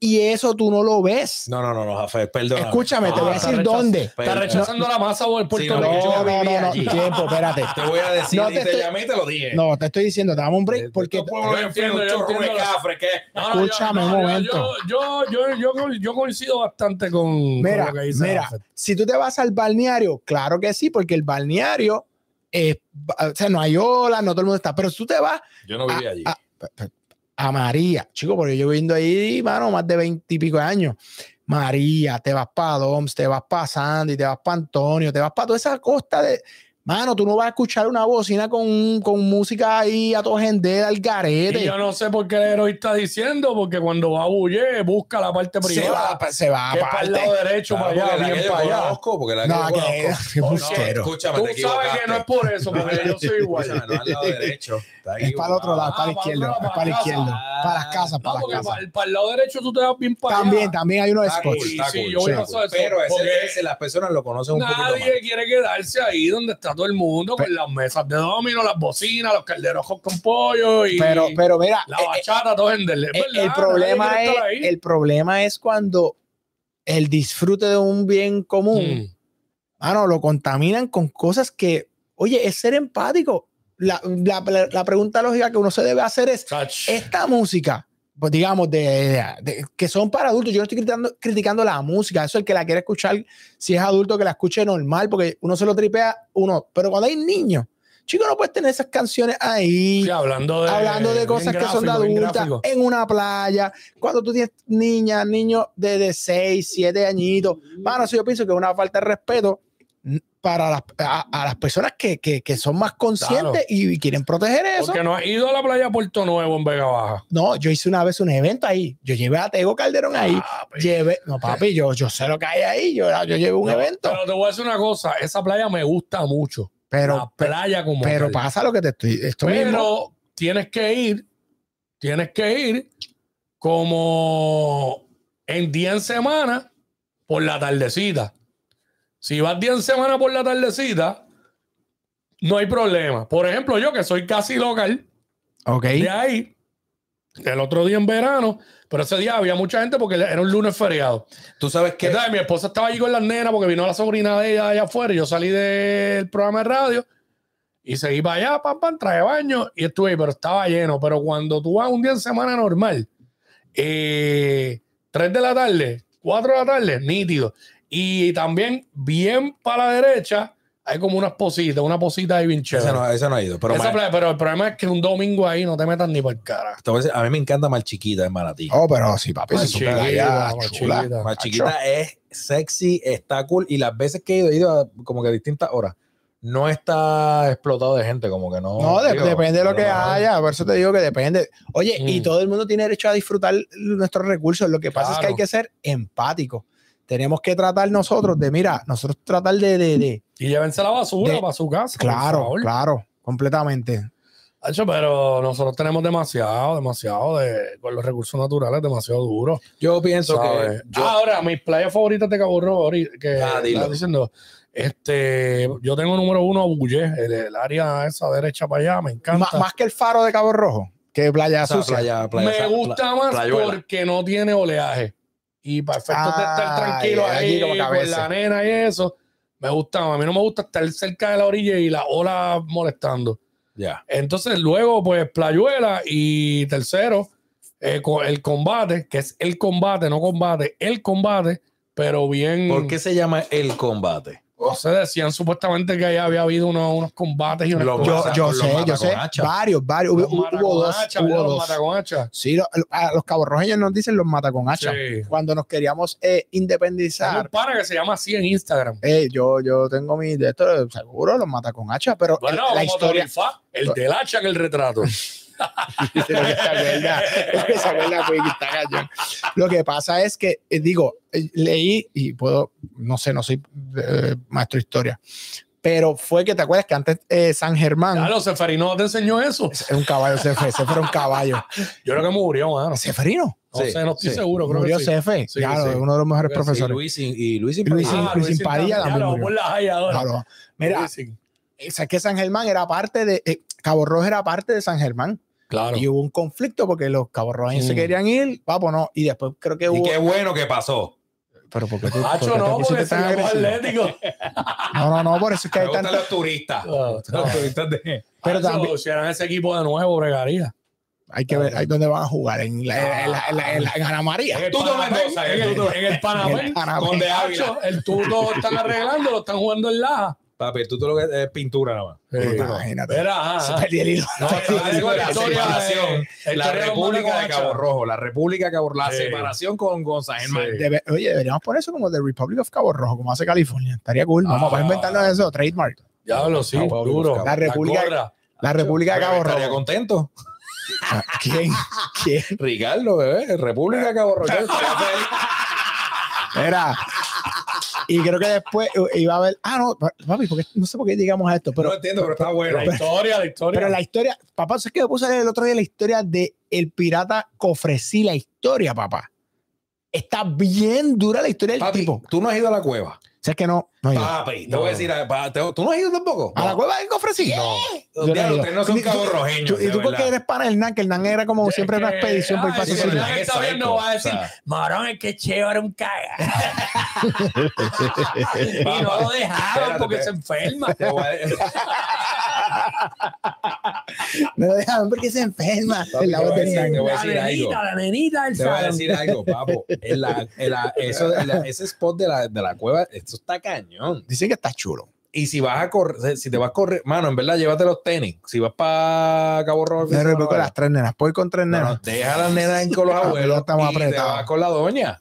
Y eso tú no lo ves. No, no, no, no, Jafet, perdón. Escúchame, te voy a Ah, decir dónde. Está rechazando la masa por Sí, Puerto no, No, no, no, tiempo, espérate. Te voy a decir, No y te llamé y te lo dije. No, te estoy diciendo, te damos un break porque Escúchame un yo- momento. Yo, yo, yo, yo, yo coincido bastante con, con Mira, lo que dice mira, si tú te vas al balneario, claro que sí, porque el balneario, es, o sea, no hay olas, no todo el mundo está, pero si tú te vas Yo no viví allí. A, María, chico, porque yo viviendo ahí, mano, más de veintipico años. María, te vas para Doms, te vas para Sandy, te vas para Antonio, te vas para toda esa costa de. Mano, tú no vas a escuchar una bocina con, con música ahí a tu agenda al Y garete. yo no sé por qué el héroe está diciendo, porque cuando va a Bulle, busca la parte Se privada. va, se va que para el lado derecho, Claro, para allá, bien para allá. conozco, porque la que No, que No, escúchame, Tú te sabes que no es por eso, porque yo soy igual. No al lado derecho. Es para el otro lado, es para la Ah, otro es para la lado, izquierda, para las casas, No, para las casas. para, el- para el lado derecho tú te vas bien para También, allá. también hay unos Está spots. cool, Sí, yo voy a hacer cool. eso, Pero ese, las personas lo conocen un más. Nadie quiere quedarse ahí donde está todo el mundo, con las mesas de domino, las bocinas, los calderos con pollo y Pero, pero mira, la eh, eh, bachata, todo en del. el, el problema es, el problema es cuando el disfrute de un bien común, mano, lo contaminan con cosas que, oye, es ser empático. La, la- la- la pregunta lógica que uno se debe hacer es, esta música, pues digamos, de, de- que son para adultos, yo no estoy criticando, criticando la música, eso el que la quiere escuchar, si es adulto, que la escuche normal, porque uno se lo tripea, uno, pero cuando hay niños, chicos, no puedes tener esas canciones ahí. hablando de, hablando de cosas que son de adultas en una playa, cuando tú tienes niñas, niños de, de 6, 7 añitos. Bueno, eso yo pienso que es una falta de respeto para las, a, a las personas que, que, que son más conscientes y, quieren proteger eso. Porque no has ido a la playa Puerto Nuevo en Vega Baja. No, yo hice una vez un evento ahí. Yo llevé a Tego Calderón ahí. Llevé, no, papi, yo, yo sé lo que hay ahí. Yo, yo llevé un No, evento. Pero te voy a decir una cosa, esa playa me gusta mucho. Pero, la playa como pero pasa lo que te estoy. Esto Pero mismo. tienes que ir, tienes que ir como en 10 semanas por la tardecita. Si vas 10 semanas por la tardecita, no hay problema. Por ejemplo, yo que soy casi local, Ok. de ahí, el otro día en verano, pero ese día había mucha gente porque era un lunes feriado. Tú sabes que Entonces, mi esposa estaba allí con las nenas porque vino la sobrina de ella allá afuera y yo salí del programa de radio y seguí para allá, pam, pam, traje baño y estuve ahí, pero estaba lleno. Pero cuando tú vas un día en semana normal, eh, 3 de la tarde, 4 de la tarde, nítido. Y también bien para la derecha hay como unas positas, una posita ahí bien chévere. ese no, ese no ha ido. Pero, Esa pero el problema es que un domingo ahí no te metas ni por cara. te voy a decir, a mí me encanta Mar Chiquita en Manatí. Oh, pero sí, papi, Más es chiquita, playa más chula. chiquita. Mar Chiquita es sexy, está cool. Y las veces que he ido, he ido a como que a distintas horas. No está explotado de gente, como que no. No, de- digo, depende de lo que mejor- haya, por eso te digo que depende. Oye, y Mm. todo el mundo tiene derecho a disfrutar nuestros recursos. Lo que pasa es que Claro. hay que ser empáticos. Tenemos que tratar nosotros de, mira, nosotros tratar de, de, de- Y llévense la basura De- para su casa. claro, claro, completamente. Pero nosotros tenemos demasiado, demasiado de, con los recursos naturales, demasiado duro. Yo pienso ¿sabes? que. Yo, Ahora, mis playas favoritas de Cabo Rojo, que Ah, estaba diciendo, este, yo tengo número uno Bulle, el, el área esa derecha para allá, me encanta. Más que el faro de Cabo Rojo, que Playa o sea, Sucia. playa, playa, me gusta más Playuela. porque no tiene oleaje. Y para efectos de estar tranquilo ahí con la nena y eso, me gusta más. A mí no me gusta estar cerca de la orilla y la ola molestando. Ya. Entonces, luego, pues, Playuela y tercero, eh, el combate, que es el combate, no combate, el combate, pero bien. ¿Por qué se llama el combate? No sé, decían supuestamente que ahí había habido unos, unos combates y unas Los Yo, cosas. yo Los sé, yo sé, varios, varios. Hubo, Los hubo con dos, hacha, hubo. Los dos. Sí, lo- a los caborrojeños nos dicen los mata con hacha. Sí. Cuando nos queríamos eh, Hay independizar, un pana que se llama así en Instagram. eh, yo, yo tengo mi de esto, seguro los mata con hacha, pero Bueno, el- la vamos a historia. el del hacha en el retrato. Lo que está cañón. Lo pasa es que, eh, digo, eh, leí y puedo, no sé, no soy eh, maestro de historia, pero fue que te acuerdas que antes eh, San Germán Claro, Seferino te enseñó eso. es un caballo, Cefe, Cefe era un caballo. Yo creo que murió, mano. ¿Ceferino? No Sí, sé, no estoy sí. seguro. Creo Murió que sí. Cefe, Sí, claro, sí. uno de los mejores Creo profesores. Luis y, y Luis y Luis Padilla. y- Luis Luisín Padilla también murió. por la haya ahora. Claro. Mira, Luisín. es que San Germán era parte de, eh, Cabo Rojo era parte de San Germán. Claro. Y hubo un conflicto porque los caborrojeños se Mm. querían ir, vamos, no. Y después creo que Y hubo. qué bueno que pasó. Pero porque tú, Hacho, por no, porque tan agresivo? No, no, no, por eso es que Me hay gustan tanto. los turistas. Ah, Los turistas de. Pero Hacho, también- Si eran ese equipo de nuevo, bregaría. Hay que ver ahí dónde van a jugar. En la, en la, en la- en la- en Ana María. En el Tuto Panamá, Mendoza, en el el, Panamá. En el Panamá. Conde Ávila. Hacho, el tuto lo están arreglando, lo están jugando en la. Papi, tú todo lo que es pintura nada más. Imagínate. Era, ajá, el hilo. No, la la separación, la la República de. Cabo Rojo, la República de Cabo Rojo, la Sí. separación con, Germán. Sí. Debe- oye, deberíamos poner eso como The Republic of Cabo Rojo, como hace California. Estaría cool. Vamos Ah. a inventarnos eso, trademark. Diablo, sí, Cabo Rojo, duro. Cabo La República- gorra. La República de Cabo Estaría Rojo. contento. ¿Quién? ¿Quién? Ricardo, bebé, República de Cabo Rojo. Era. Y creo que después eh, iba a haber. Ah, no, papi, porque, no sé por qué llegamos a esto, Pero, no entiendo, pero está bueno. La historia, la historia. pero la historia, papá, ¿sabes que me puse a leer el otro día la historia de el pirata Cofresí, la historia, papá? Está bien dura la historia del Papi, tipo. tú no has ido a la cueva. O sea, es que no. no he ido. Papi, te No. voy a decir, pa- te- ¿tú no has ido tampoco? ¿A la cueva del Cofresí? No. Yo no he Ya, ido. ustedes no son Y tú- cabo rojeños. Tú- y tú porque eres para Hernán, que Hernán era como siempre una expedición por el ay, Sí, pero Hernán está es viendo, va a decir, Marón, es que chévere un caga. y no lo dejaban espérate, porque espérate. se enferma. te voy a- Me lo dejaban porque se enferma. Papi, En la voy a decir- voy a La decir algo. nenita, la nenita del Te voy a decir algo, papo. En la- en la- eso, la- ese spot de la, de la cueva, esto está cañón. Dicen que está chulo. Y si vas a correr, si te vas a correr, mano, en verdad, llévate los tenis. Si vas para Cabo Rojo, Me con las tres nenas. Voy con tres no, no, nenas. deja a las nenas en con los abuelos estamos y te apretados. vas con la doña.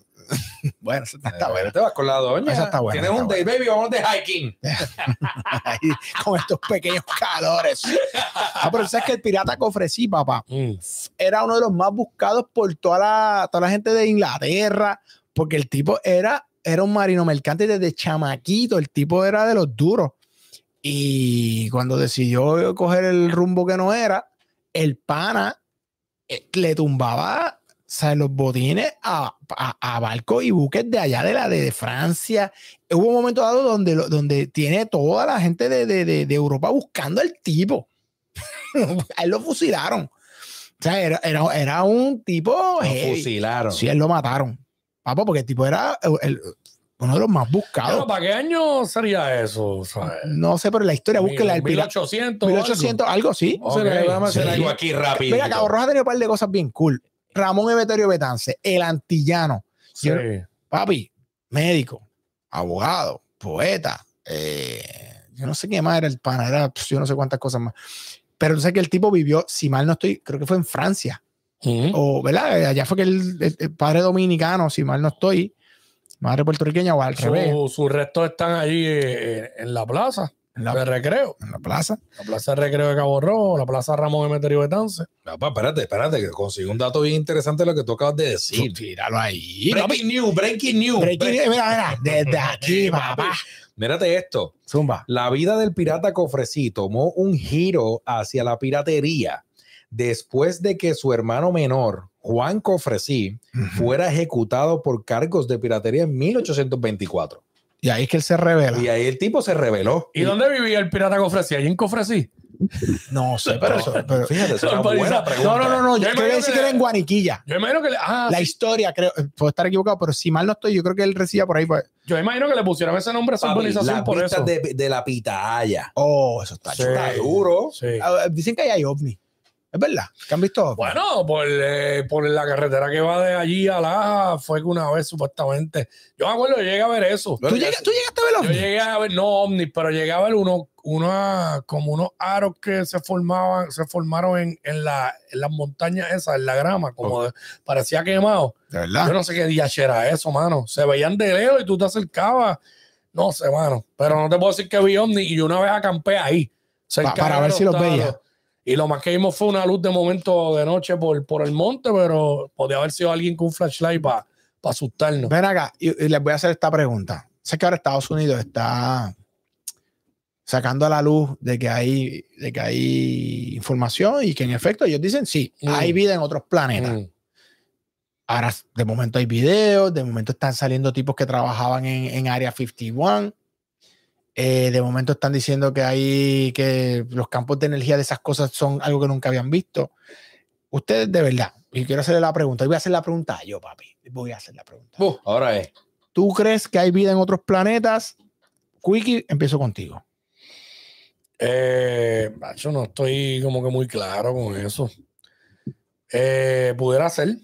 Bueno, eso está, está Eh, bueno. Te vas con la doña. Esa está buena, Tienes un date, baby, vamos de hiking. Ahí, con estos pequeños calores. Ah, pero sabes que el pirata Cofresí, papá, Mm. era uno de los más buscados por toda la, toda la gente de Inglaterra, porque el tipo era, era un marino mercante desde chamaquito, el tipo era de los duros. Y cuando decidió coger el rumbo que no era, el pana eh, le tumbaba sea, los botines a, a, a barcos y buques de allá de la de, Francia. Hubo un momento dado donde, donde tiene toda la gente de, de- de- de Europa buscando al tipo. a él lo fusilaron. O sea, era, era, era un tipo Lo heavy. fusilaron. Sí, él lo mataron. Papo, porque el tipo era el- el- uno de los más buscados. Pero, ¿Para qué año sería eso? ¿sabes? No sé, pero la historia, búsquela. El pirata. 1800. o algo. 1800, algo sí. Ok, Vamos a hacer- vamos a hacer sí. algo aquí rápido. Mira, Cabo Roja ha tenido un par de cosas bien cool. Ramón Emeterio Betance, el antillano. Sí. Yo- Papi, médico, abogado, poeta, eh, yo no sé qué más era el pana, era pues, yo no sé cuántas cosas más. Pero tú sabes que el tipo vivió, si mal no estoy, creo que fue en Francia, o, ¿verdad? Allá fue que el, el- el padre dominicano, si mal no estoy, madre puertorriqueña o al revés, Su- sus restos están allí eh, en la plaza en de la, recreo. en la plaza. La plaza de recreo de Cabo Rojo, la plaza Ramón Emeterio Betance. Papá, espérate, espérate, que consigo un dato bien interesante de lo que tú acabas de decir. Tíralo ahí. Breaking news, breaking news. Breaking- mira, mira, desde aquí, papá. Mírate esto. Zumba. La vida del pirata Cofresí tomó un giro hacia la piratería después de que su hermano menor, Juan Cofresí, fuera ejecutado por cargos de piratería en 1824. Y ahí es que él se revela. Y ahí el tipo se rebeló. ¿Y dónde vivía el pirata Cofresí? ¿Allí en Cofresí? No sé, pero eso. pero- Fíjate, es una buena pregunta. no, no, no, no. Yo Yo creo decir que- que era en Guaniquilla. Yo imagino que le, ah, La sí. historia, creo, eh, puedo estar equivocado, pero si mal no estoy, yo creo que él recibía por ahí. Pues, yo imagino que le pusieron ese nombre a esa urbanización por eso. De, de la pitaya. oh, eso está Sí. chulo. Está duro. Sí. Ah, Dicen que ahí hay ovni. Es verdad. ¿Que han visto? Bueno, por, eh, por la carretera que va de allí a Laja fue que una vez supuestamente. Yo me acuerdo, yo llegué a ver eso. ¿Tú, llegas- tú llegaste a ver Yo ovni? llegué a ver, no ovnis, pero llegué a ver uno, una, como unos aros que se formaban, se formaron en, en, la, en las montañas esas, en la grama, como de- parecía quemado. De verdad. Yo no sé qué día era eso, mano. Se veían de lejos y tú te acercabas. No sé, mano. Pero no te puedo decir que vi ovni y yo una vez acampé ahí. cerca Pa- para ver si los veía. Y lo más que vimos fue una luz de momento de noche por, por el monte, pero podía haber sido alguien con un flashlight para asustarnos. Ven acá y, y les voy a hacer esta pregunta. Sé que ahora Estados Unidos está sacando a la luz de que hay, de que hay información y que en efecto ellos dicen sí, Mm. hay vida en otros planetas. Mm. Ahora, de momento hay videos, de momento están saliendo tipos que trabajaban en, en Área 51. Eh, de momento están diciendo que hay que los campos de energía de esas cosas son algo que nunca habían visto. Ustedes, de verdad, y quiero hacerle la pregunta, y voy a hacer la pregunta yo, papi. Voy a hacer la pregunta. Uh, ahora es. ¿Tú crees que hay vida en otros planetas? Quickie, empiezo contigo. Eh, no estoy como que muy claro con eso. Eh, pudiera ser,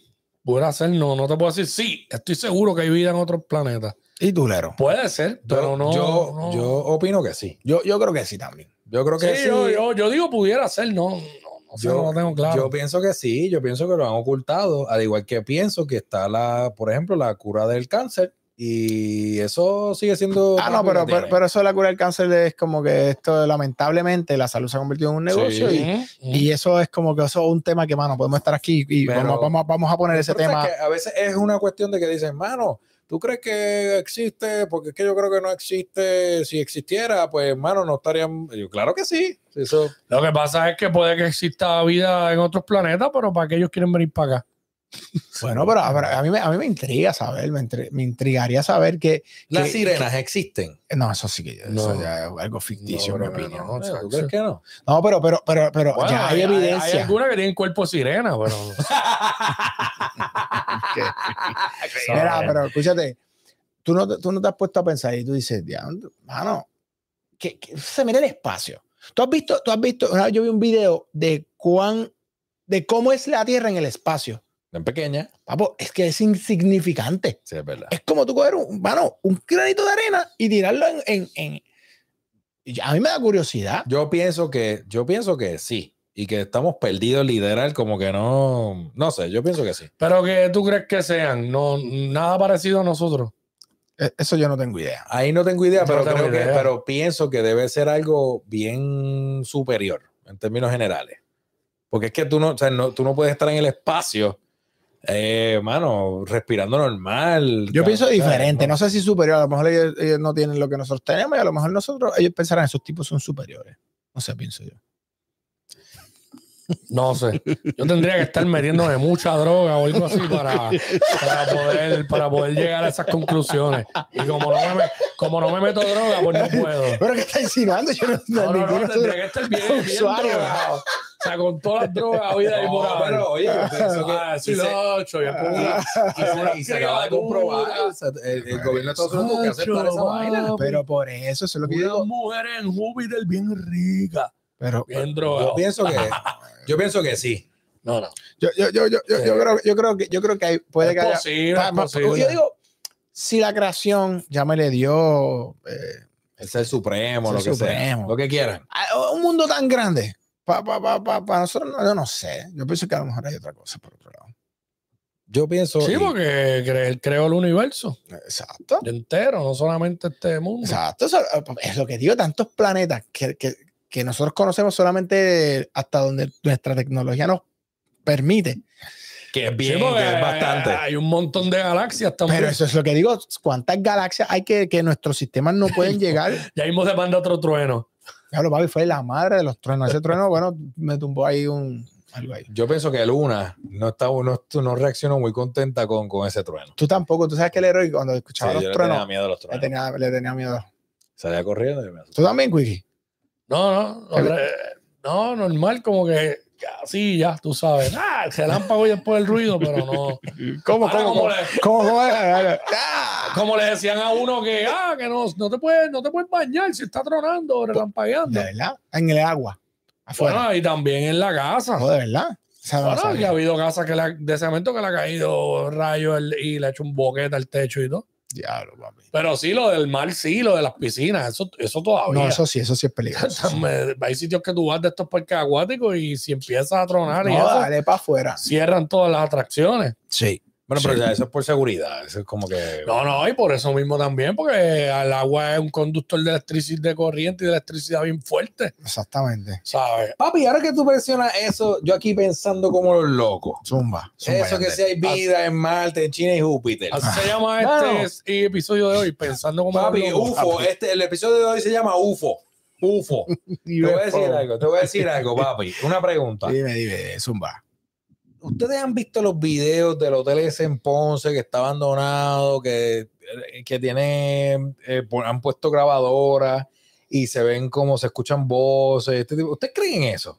pudiera ser, no, no te puedo decir, sí, estoy seguro que hay vida en otros planetas. ¿Y tú, Lero? Puede ser, pero Yo, no. yo, no. yo opino que sí. Yo, yo creo que sí también. Yo creo que Sí, sí. yo, yo, yo digo pudiera ser, no, no, no sé, Yo- no lo tengo claro. Yo pienso que sí, yo pienso que lo han ocultado, al igual que pienso que está la, por ejemplo, la cura del cáncer y eso sigue siendo... Ah, no, pero, pero, pero eso de la cura del cáncer es como que esto, lamentablemente, la salud se ha convertido en un negocio y, Ujú, ujú. y eso es como que eso es un tema que, mano, podemos estar aquí y Pero- vamos, vamos, vamos a poner ese tema. sabes que a veces es una cuestión de que dicen, mano, ¿tú crees que existe? Porque es que yo creo que no existe. Si existiera, pues, mano, no estarían... Yo, claro que sí. Eso, Lo que pasa es que puede que exista vida en otros planetas, pero ¿para qué ellos quieren venir para acá? Bueno, pero, pero a, mí me, a mí me intriga saber, me, intri- me intrigaría saber que... las que- sirenas existen. que- no, eso sí que eso No. ya es algo ficticio, No, en mi no, opinión. no, chacho. ¿Tú crees que no? No, pero, pero, pero, pero Bueno, ya hay, evidencia. Hay, algunas que tienen cuerpo sirena, pero. Mira, pero escúchate, tú no, te- tú no te has puesto a pensar y tú dices, "Diablo, mano, que, que se mira el espacio. Tú has visto, tú has visto, una vez yo vi un video de cuán, de cómo es la Tierra en el espacio. En pequeña. Papo, es que es insignificante. Sí, es verdad. Es como tú coger un, mano, un granito de arena y tirarlo en, en, en- a mí me da curiosidad. Yo pienso que, yo pienso que sí. Y que estamos perdidos literal, como que no, no sé, yo pienso que sí. Pero que tú crees que sean, no, nada parecido a nosotros. E- Eso yo no tengo idea. Ahí no tengo idea, No pero tengo creo que, idea. pero pienso que debe ser algo bien superior en términos generales. Porque es que tú no, o sea, no, tú no puedes estar en el espacio, eh, mano, respirando normal. Yo pienso diferente, no sé si superior, a lo mejor ellos, ellos no tienen lo que nosotros tenemos y a lo mejor nosotros, ellos pensarán, esos tipos son superiores. No sé, pienso yo. No sé. Yo tendría que estar metiéndome mucha droga o algo así para, para, poder, para poder llegar a esas conclusiones. Y como no me, como no me meto droga, pues no puedo. ¿Pero qué está insinuando? Yo no, No, no, no, tendría que estar bien, bien usuario. drogado. O sea, con todas las drogas hoy por No, haber. pero oye, pienso que Ah, sí, y se- lo ocho, ya puedo- y se- acaba de comprobar. o sea, El, el gobierno de Estados Unidos que aceptar esa vaina. Pero por eso, eso es lo que yo digo. mujeres en Júpiter bien ricas, Pero bien Yo pienso que, yo pienso que sí. No, no. yo, yo, yo, yo, yo, yo creo, yo creo que yo creo que hay, puede que Es haya. posible, ma- posible. Yo digo, si la creación ya me le dio eh, El ser supremo, Ser lo que supremo. sea. Lo que quieran. a- un mundo tan grande, para pa, pa, pa, pa nosotros, no, yo no sé. Yo pienso que a lo mejor hay otra cosa por otro lado. Yo pienso. Sí, y- porque cre- él creó el universo Exacto. entero, no solamente este mundo. Exacto. Eso, eh, es lo que digo, tantos planetas que, que, que nosotros conocemos solamente hasta donde nuestra tecnología nos permite. que es bien, que es bastante. Hay un montón de galaxias también. Pero eso es lo que digo, cuántas galaxias hay que, que nuestros sistemas no pueden llegar. Ya mismo se manda otro trueno. Claro, papi, fue la madre de los truenos. Ese trueno, bueno, me tumbó ahí un algo ahí. Yo pienso que Luna no, está, no, no reaccionó muy contenta con, con ese trueno. Tú tampoco, tú sabes que el héroe cuando Sí, escuchaba yo los le tenía truenos, miedo a los le truenos. tenía, le tenía miedo. Salía corriendo y me. ¿Tú también, Quickie? No, no, no, normal, como que así ya, tú sabes. Ah, el relámpago y después el ruido, pero no. ¿Cómo, Ahora, cómo, cómo? le, ¿Cómo? ¡Ah! como le decían a uno que, ah, que no, no, te puedes, no te puedes bañar si está tronando relampagueando. De verdad, en el agua, afuera. Bueno, y también en la casa. No, de verdad. Bueno, ya ha habido casas que le, de cemento que le ha caído rayo el- y le ha hecho un boquete al techo y todo. Diablo, papi. Pero sí, lo del mar, sí, lo de las piscinas, eso, eso todavía. No, eso sí, eso sí es peligroso. Hay sitios que tú vas de estos parques acuáticos y si empiezas a tronar y No, eso, dale para afuera. cierran todas las atracciones. Sí. Bueno, pero Sí. ya eso es por seguridad. Eso es como que. No, no, y por eso mismo también, porque el agua es un conductor de electricidad, de corriente y de electricidad bien fuerte, Exactamente. ¿sabes? Papi, ahora que tú mencionas eso, yo aquí pensando como los locos. Zumba. zumba Eso que si hay vida en Marte, en China y Júpiter. Así se llama este episodio de hoy, pensando como Papi, los locos. UFO. Este, el episodio de hoy se llama UFO. UFO. Te voy a decir algo, te voy a decir algo, papi. Una pregunta. Dime, dime, zumba. ¿Ustedes han visto los videos del hotel ese en Ponce que está abandonado, que, que tiene, eh, han puesto grabadoras y se ven como se escuchan voces? este tipo- ¿Ustedes creen en eso?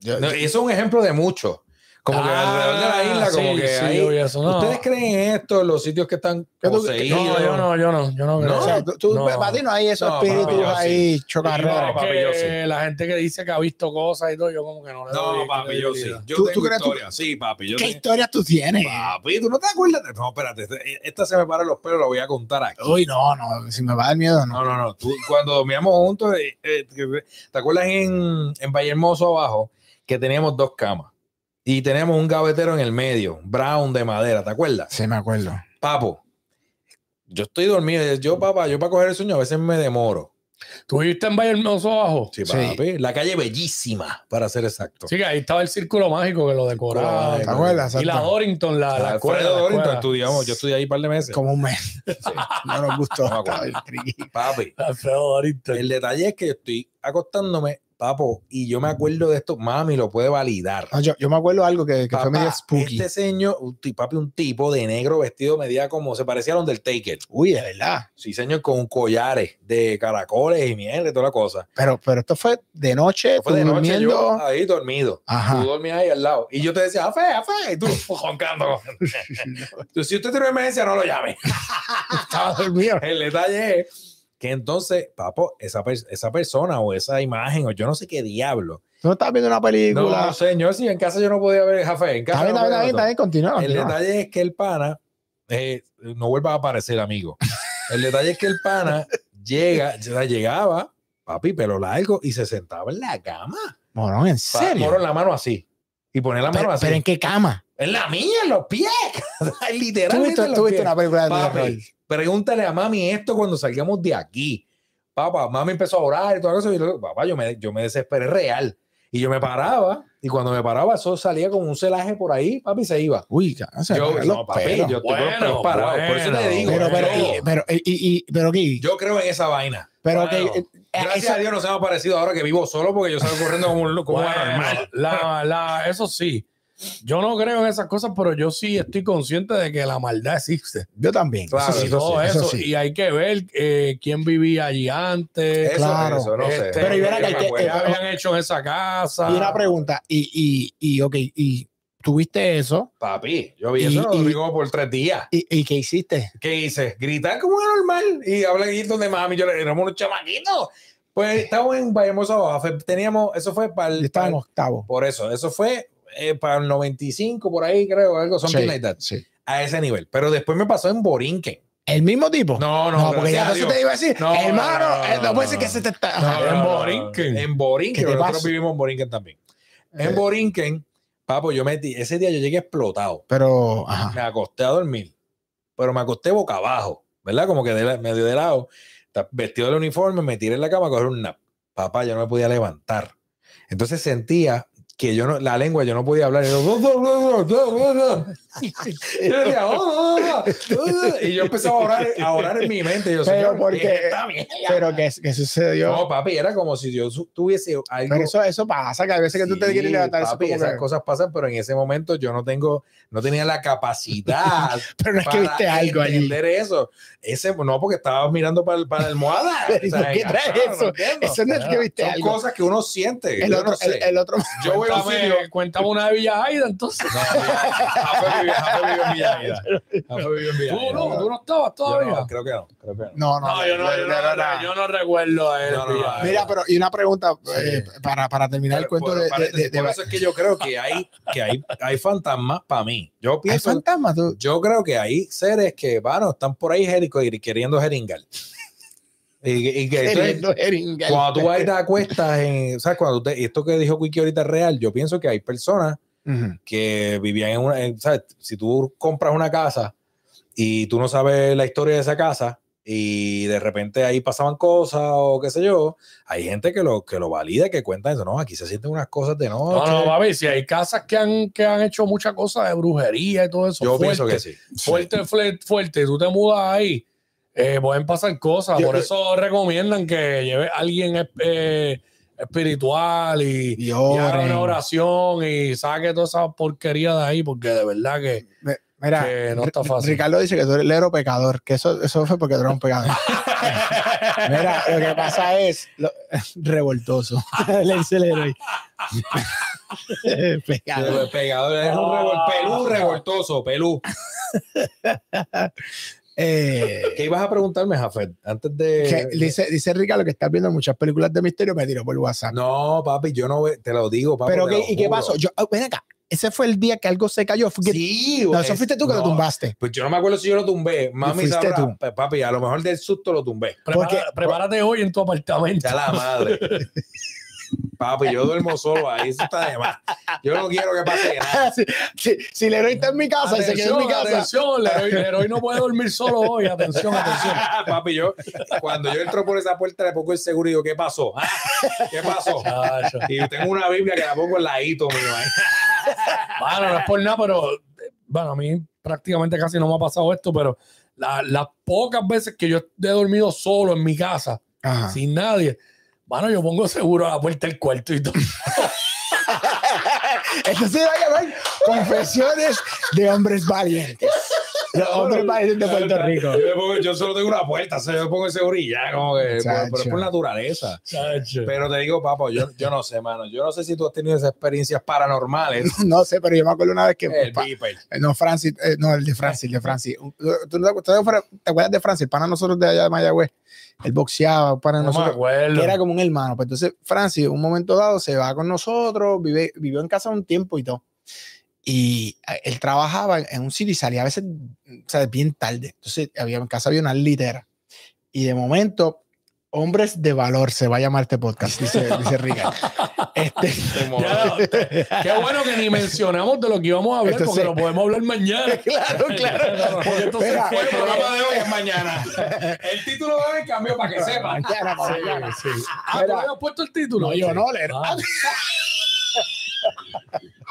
Yo- No, eso es un ejemplo de mucho. Como que alrededor de la isla, como Ah, sí, que sí, eso, no. ¿Ustedes creen en esto, en los sitios que están ¿Qué tú- poseídos? No, yo no, yo no, yo no creo. o No. sea, tú, tú- No. para ti no hay esos No, espíritus papi, sí. ahí No, chocarreros. es papi, que yo sí. la gente que dice que ha visto cosas y todo, yo como que no le No, doy papi, yo sí. Yo ¿Tú- tengo tú crees tú- historia. Sí, papi. Yo ¿Qué tengo- historias tú tienes? Papi, ¿tú no te acuerdas? de- No, espérate. este- Esta se me para los pelos, la voy a contar aquí. Uy, no, no, si me va a dar miedo, no. No, no, no. Tú, cuando dormíamos juntos, eh, eh, ¿te acuerdas en, en Valle Hermoso abajo que teníamos dos camas? Y teníamos un gavetero en el medio, brown de madera, ¿te acuerdas? Sí, me acuerdo. Papo, yo estoy dormido. Yo, papá, yo para coger el sueño a veces me demoro. ¿Tú viviste en Valle Hermoso abajo? Sí, Sí. papi. La calle bellísima, para ser exacto. Sí, que ahí estaba el círculo mágico que lo decoraba. ¿Te acuerdas? y la. Dorrington, la, la Alfredo escuela. la Dorrington, escuela. estudiamos, yo estudié ahí un par de meses. Como un mes. No nos gustó. No. Papi, Alfredo Dorrington. el detalle es que yo estoy acostándome, papo, y yo me acuerdo de esto, mami lo puede validar. No, yo, yo me acuerdo algo que, que fue Papá, medio spooky. Este señor, papi, un tipo de negro vestido medía como se parecía a los del Taker. Uy, de verdad. Sí, señor, con collares de caracoles y miel y toda la cosa. Pero, pero esto fue de noche, Fue tú de noche durmiendo. yo ahí dormido. Ajá. Tú dormías ahí al lado. Y yo te decía, afe, afe, y tú joncando. Tú, si usted tiene una emergencia, no lo llame. Estaba dormido. El detalle es que entonces, papo, esa, esa persona o esa imagen o yo no sé qué diablo. Tú no estabas viendo una película. No, señor, si en casa yo no podía ver café. En casa Está bien, no está bien, continúa. El detalle es que el pana eh, no vuelva a aparecer, amigo. El detalle es que el pana llega, llegaba, papi, pero largo, y se sentaba en la cama. Morón, ¿en serio? Moro en la mano así. Y poner la mano pero, así. pero ¿en qué cama? En la mía, en los pies. ¿Tú Literalmente. tú viste una película de Papi? Pregúntale a mami esto cuando salgamos de aquí. Papá, mami empezó a orar y toda cosa. Y yo, papá, yo me, yo me desesperé real. Y yo me paraba. Y cuando me paraba, eso salía como un celaje por ahí, papi, se iba. Uy, sé, yo, no, papi, pelos. yo los Bueno, pelos parados. Por eso te bueno. digo. pero, pero, yo, y, pero, y, y- pero, ¿qué? yo creo en esa vaina. pero, Bueno. que, Gracias eso- a Dios no se me ha parecido ahora que vivo solo porque yo salgo corriendo como un, como Bueno, anormal. la, la, eso sí. Yo no creo en esas cosas, pero yo sí estoy consciente de que la maldad existe. Yo también. Claro, eso sí, y todo eso eso. sí. Y hay que ver eh, quién vivía allí antes. Eso, claro. eso, no sé. Este, Pero y me que- acuerdo. ¿Qué habían hecho en esa casa? Y una pregunta, y, y, y ok, y tuviste eso, Papi, yo vi Y- eso, y- por tres días. y, y ¿qué hiciste? ¿Qué hice? Gritar como un normal y hablar donde mami, yo le éramos unos chamaquitos. Pues estábamos en Bayhermosa Abajo, teníamos, eso fue para el, el- octavo. por eso, eso fue eh, para el 95, por ahí creo, algo, something Sí, like that, sí. a ese nivel. Pero después me pasó en Borinquen. ¿El mismo tipo? No, no, No, porque ya a no se Dios. te iba a decir, No, hermano, no, no, eh, no, puede ser que se te está. No, Ajá. no, en. Borinquen. En Borinquen, ¿Qué te nosotros vivimos en Borinquen también. En Eh. Borinquen, papo, yo metí, ese día yo llegué explotado. Pero, ajá. me acosté a dormir, pero me acosté boca abajo, ¿verdad? Como que de la- medio de lado, vestido del uniforme, me tiré en la cama a coger un nap. Papá, yo no me podía levantar. Entonces sentía que yo no, la lengua, yo no podía hablar. Y yo, decía, "Oh, oh, oh, oh", y yo empezaba a orar, a orar en mi mente. Yo, Pero "Señor, porque- ¿qué es esta mierda?". Pero, ¿qué, qué sucedió? No, papi, era como si yo tuviese algo. pero eso, eso pasa, que a veces que tú te Sí, quieres levantar, eso papi, como esas que- cosas pasan, pero en ese momento yo no tengo, no tenía la capacidad Pero no es que viste algo allí. entender eso. Ese, no, porque estaba mirando para, para la almohada. ¿y por qué traes ajá, eso? no. Eso no es que viste Son algo. cosas que uno siente. El yo otro, no sé. el, el otro, yo voy a un Cuéntame, sitio. cuéntame una de Villa Aida, entonces. No, Jafe vive- Jafe vive en Villaida. Jafe vive en Tú Villaida. no, tú no estabas Yo todavía. no, creo que no. Creo que no. no, no, No, yo no, yo no, de verdad. yo no recuerdo a él. No, no, Villa Aida. Mira, pero y una pregunta eh, para, para terminar el cuento por- de, de, paréntesis, de- de- por eso es que yo creo que hay, que hay, hay fantasmas para mí. Yo ¿Hay fantasmas? tú? yo creo que hay seres que, bueno, están por ahí y queriendo jeringar. Y, y que entonces, Queriendo jeringar. cuando tú vas y te acuestas en, ¿sabes? Cuando tú te- y esto que dijo Quickie ahorita es real, yo pienso que hay personas Que vivían en una, en- ¿sabes? Si tú compras una casa y tú no sabes la historia de esa casa y de repente ahí pasaban cosas o qué sé yo, hay gente que lo, que lo valida, que cuenta eso, no, aquí se sienten unas cosas de No, noche. no, papi, si hay casas que han, que han hecho muchas cosas de brujería y todo eso. yo fuerte, pienso que sí. Fuerte, fuerte, fuerte. Tú te mudas ahí, eh, pueden pasar cosas. Yo- Por eso recomiendan que lleve a alguien eh, espiritual y, Y y haga oren. una oración y saque toda esa porquería de ahí, porque de verdad que, Me- Mira, que no está fácil. Ricardo dice que tú eres lero pecador, que eso, eso fue porque tú eres un pecador. Mira, lo que pasa es lo- revoltoso. Le dice el héroe. pecador. El pegador es un revol- pelú revoltoso, pelú. Eh, ¿Qué ibas a preguntarme, Jafet? Antes de. que dice, dice Ricardo que estás viendo muchas películas de misterio, me tiró por WhatsApp. No, papi, yo no te lo digo, papi. Pero ¿qué, ¿y qué pasó? Yo, ah, ven acá, ese fue el día que algo se cayó. Fue que- Sí, no, eso es- fuiste tú que lo tumbaste. Pues yo no me acuerdo si yo lo tumbé. Mami fuiste sabrá. tú. Papi, a lo mejor del susto lo tumbé. prepara- Porque- prepárate hoy en tu apartamento. Ya la madre. Papi, yo duermo solo ahí, eso está de más. Yo no quiero que pase nada. si, si, si el héroe está en mi casa y se quedó en mi casa. atención, Leroy, Leroy no puede dormir solo hoy. Atención, atención. Papi, yo, cuando yo entro por esa puerta, le pongo el seguro y digo, ¿qué pasó? Ah, ¿Qué pasó? Chacho. Y tengo una Biblia que la pongo al ladito mío. ahí. Bueno, no es por nada, pero eh, bueno, a mí prácticamente casi no me ha pasado esto, pero la- las pocas veces que yo he dormido solo en mi casa, Ajá. sin nadie, bueno, yo pongo seguro a la puerta del cuarto y todo. Esto se va a llamar Confesiones de Hombres Valientes. Los hombres valientes de Puerto Rico. Yo, le pongo- yo solo tengo una puerta, o sea, yo pongo y ya, como que, por- pero es por naturaleza. Chacho. Pero te digo, papá, yo, yo no sé, mano. Yo no sé si tú has tenido esas experiencias paranormales. No sé, pero yo me acuerdo una vez que. El pa- no, Francis, eh, no, el de Francis, el de Francis. ¿Tú, no te- tú te acuerdas de Francis? De nosotros de allá de Mayagüez. Él boxeaba, para no me nosotros. acuerdo. que era como un hermano. Pues entonces, Francis, un momento dado, se va con nosotros, vive, vivió en casa un tiempo y todo. Y eh, él trabajaba en un sitio y salía a veces, o sea, bien tarde. Entonces, había, en casa había una litera. Y de momento, Hombres de Valor se va a llamar este podcast, dice, dice Ricardo. Este, Ya, qué bueno que ni mencionamos de lo que íbamos a hablar, Esto porque lo podemos hablar mañana. claro, claro. Porque entonces Espera, El programa de hoy es mañana. El título de hoy cambió para que sepa. Mañana, para mañana. Sí. Ah, ¿tú habías puesto el título? No, yo no, le- Ah.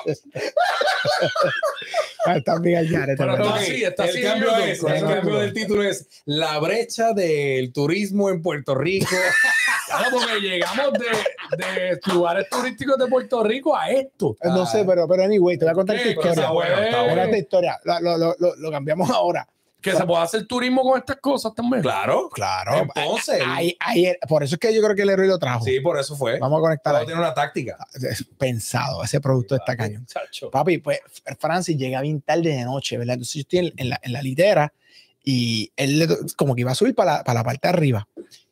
Ah, Está Miguel Yaret, Pero ¿verdad? no, sí, está el cambio, es, el cambio del título es La brecha del turismo en Puerto Rico. Claro, porque llegamos de, de lugares turísticos de Puerto Rico a esto. No sé, pero, pero anyway, te voy a contar Sí, esta pero historia. está bueno, bueno. esta historia. Lo- lo- lo- lo cambiamos ahora. Que se puede hacer turismo con estas cosas también. claro. Claro. Entonces, Ahí- ahí- por eso es que yo creo que el héroe lo trajo. sí, por eso fue. Vamos a conectar ahí. tiene una táctica. Es pensado, ese producto está cañón. Chacho. Papi, pues Francis llega bien tarde de noche, ¿verdad? Entonces yo estoy en, la, en la litera y él le- como que iba a subir para la, para la parte de arriba.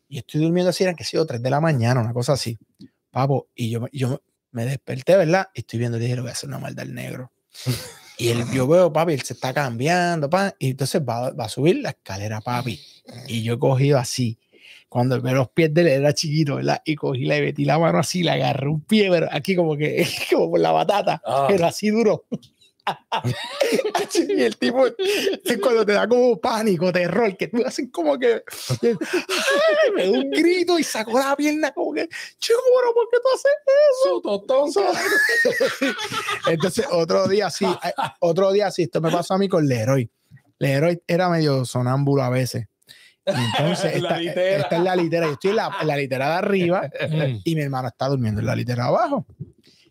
Y estoy durmiendo así, eran que sido 3 de la mañana, una cosa así. Papo, y yo, yo me desperté, ¿verdad? Y estoy viendo, dije, le voy a hacer una maldad al negro. Y él, yo veo, papi, él se está cambiando, pa, y entonces va, va a subir la escalera, papi. Y yo he cogido así. Cuando veo los pies de él era chiquito, ¿verdad? Y cogí la y metí la mano así, le agarré un pie, pero aquí como que, como por la batata, Ah. pero así duro. y el tipo, cuando te da como pánico, terror, que tú haces como que, ¡ay! me da un grito y sacó la pierna como que, chico, pero ¿por qué tú haces Totón, Entonces, otro día sí, eh, otro día sí, esto me pasó a mí con Leroy. Leroy era medio sonámbulo a veces. Y entonces, La está, litera. está en la litera, yo estoy en la, en la litera de arriba Mm. y mi hermano está durmiendo en la litera de abajo.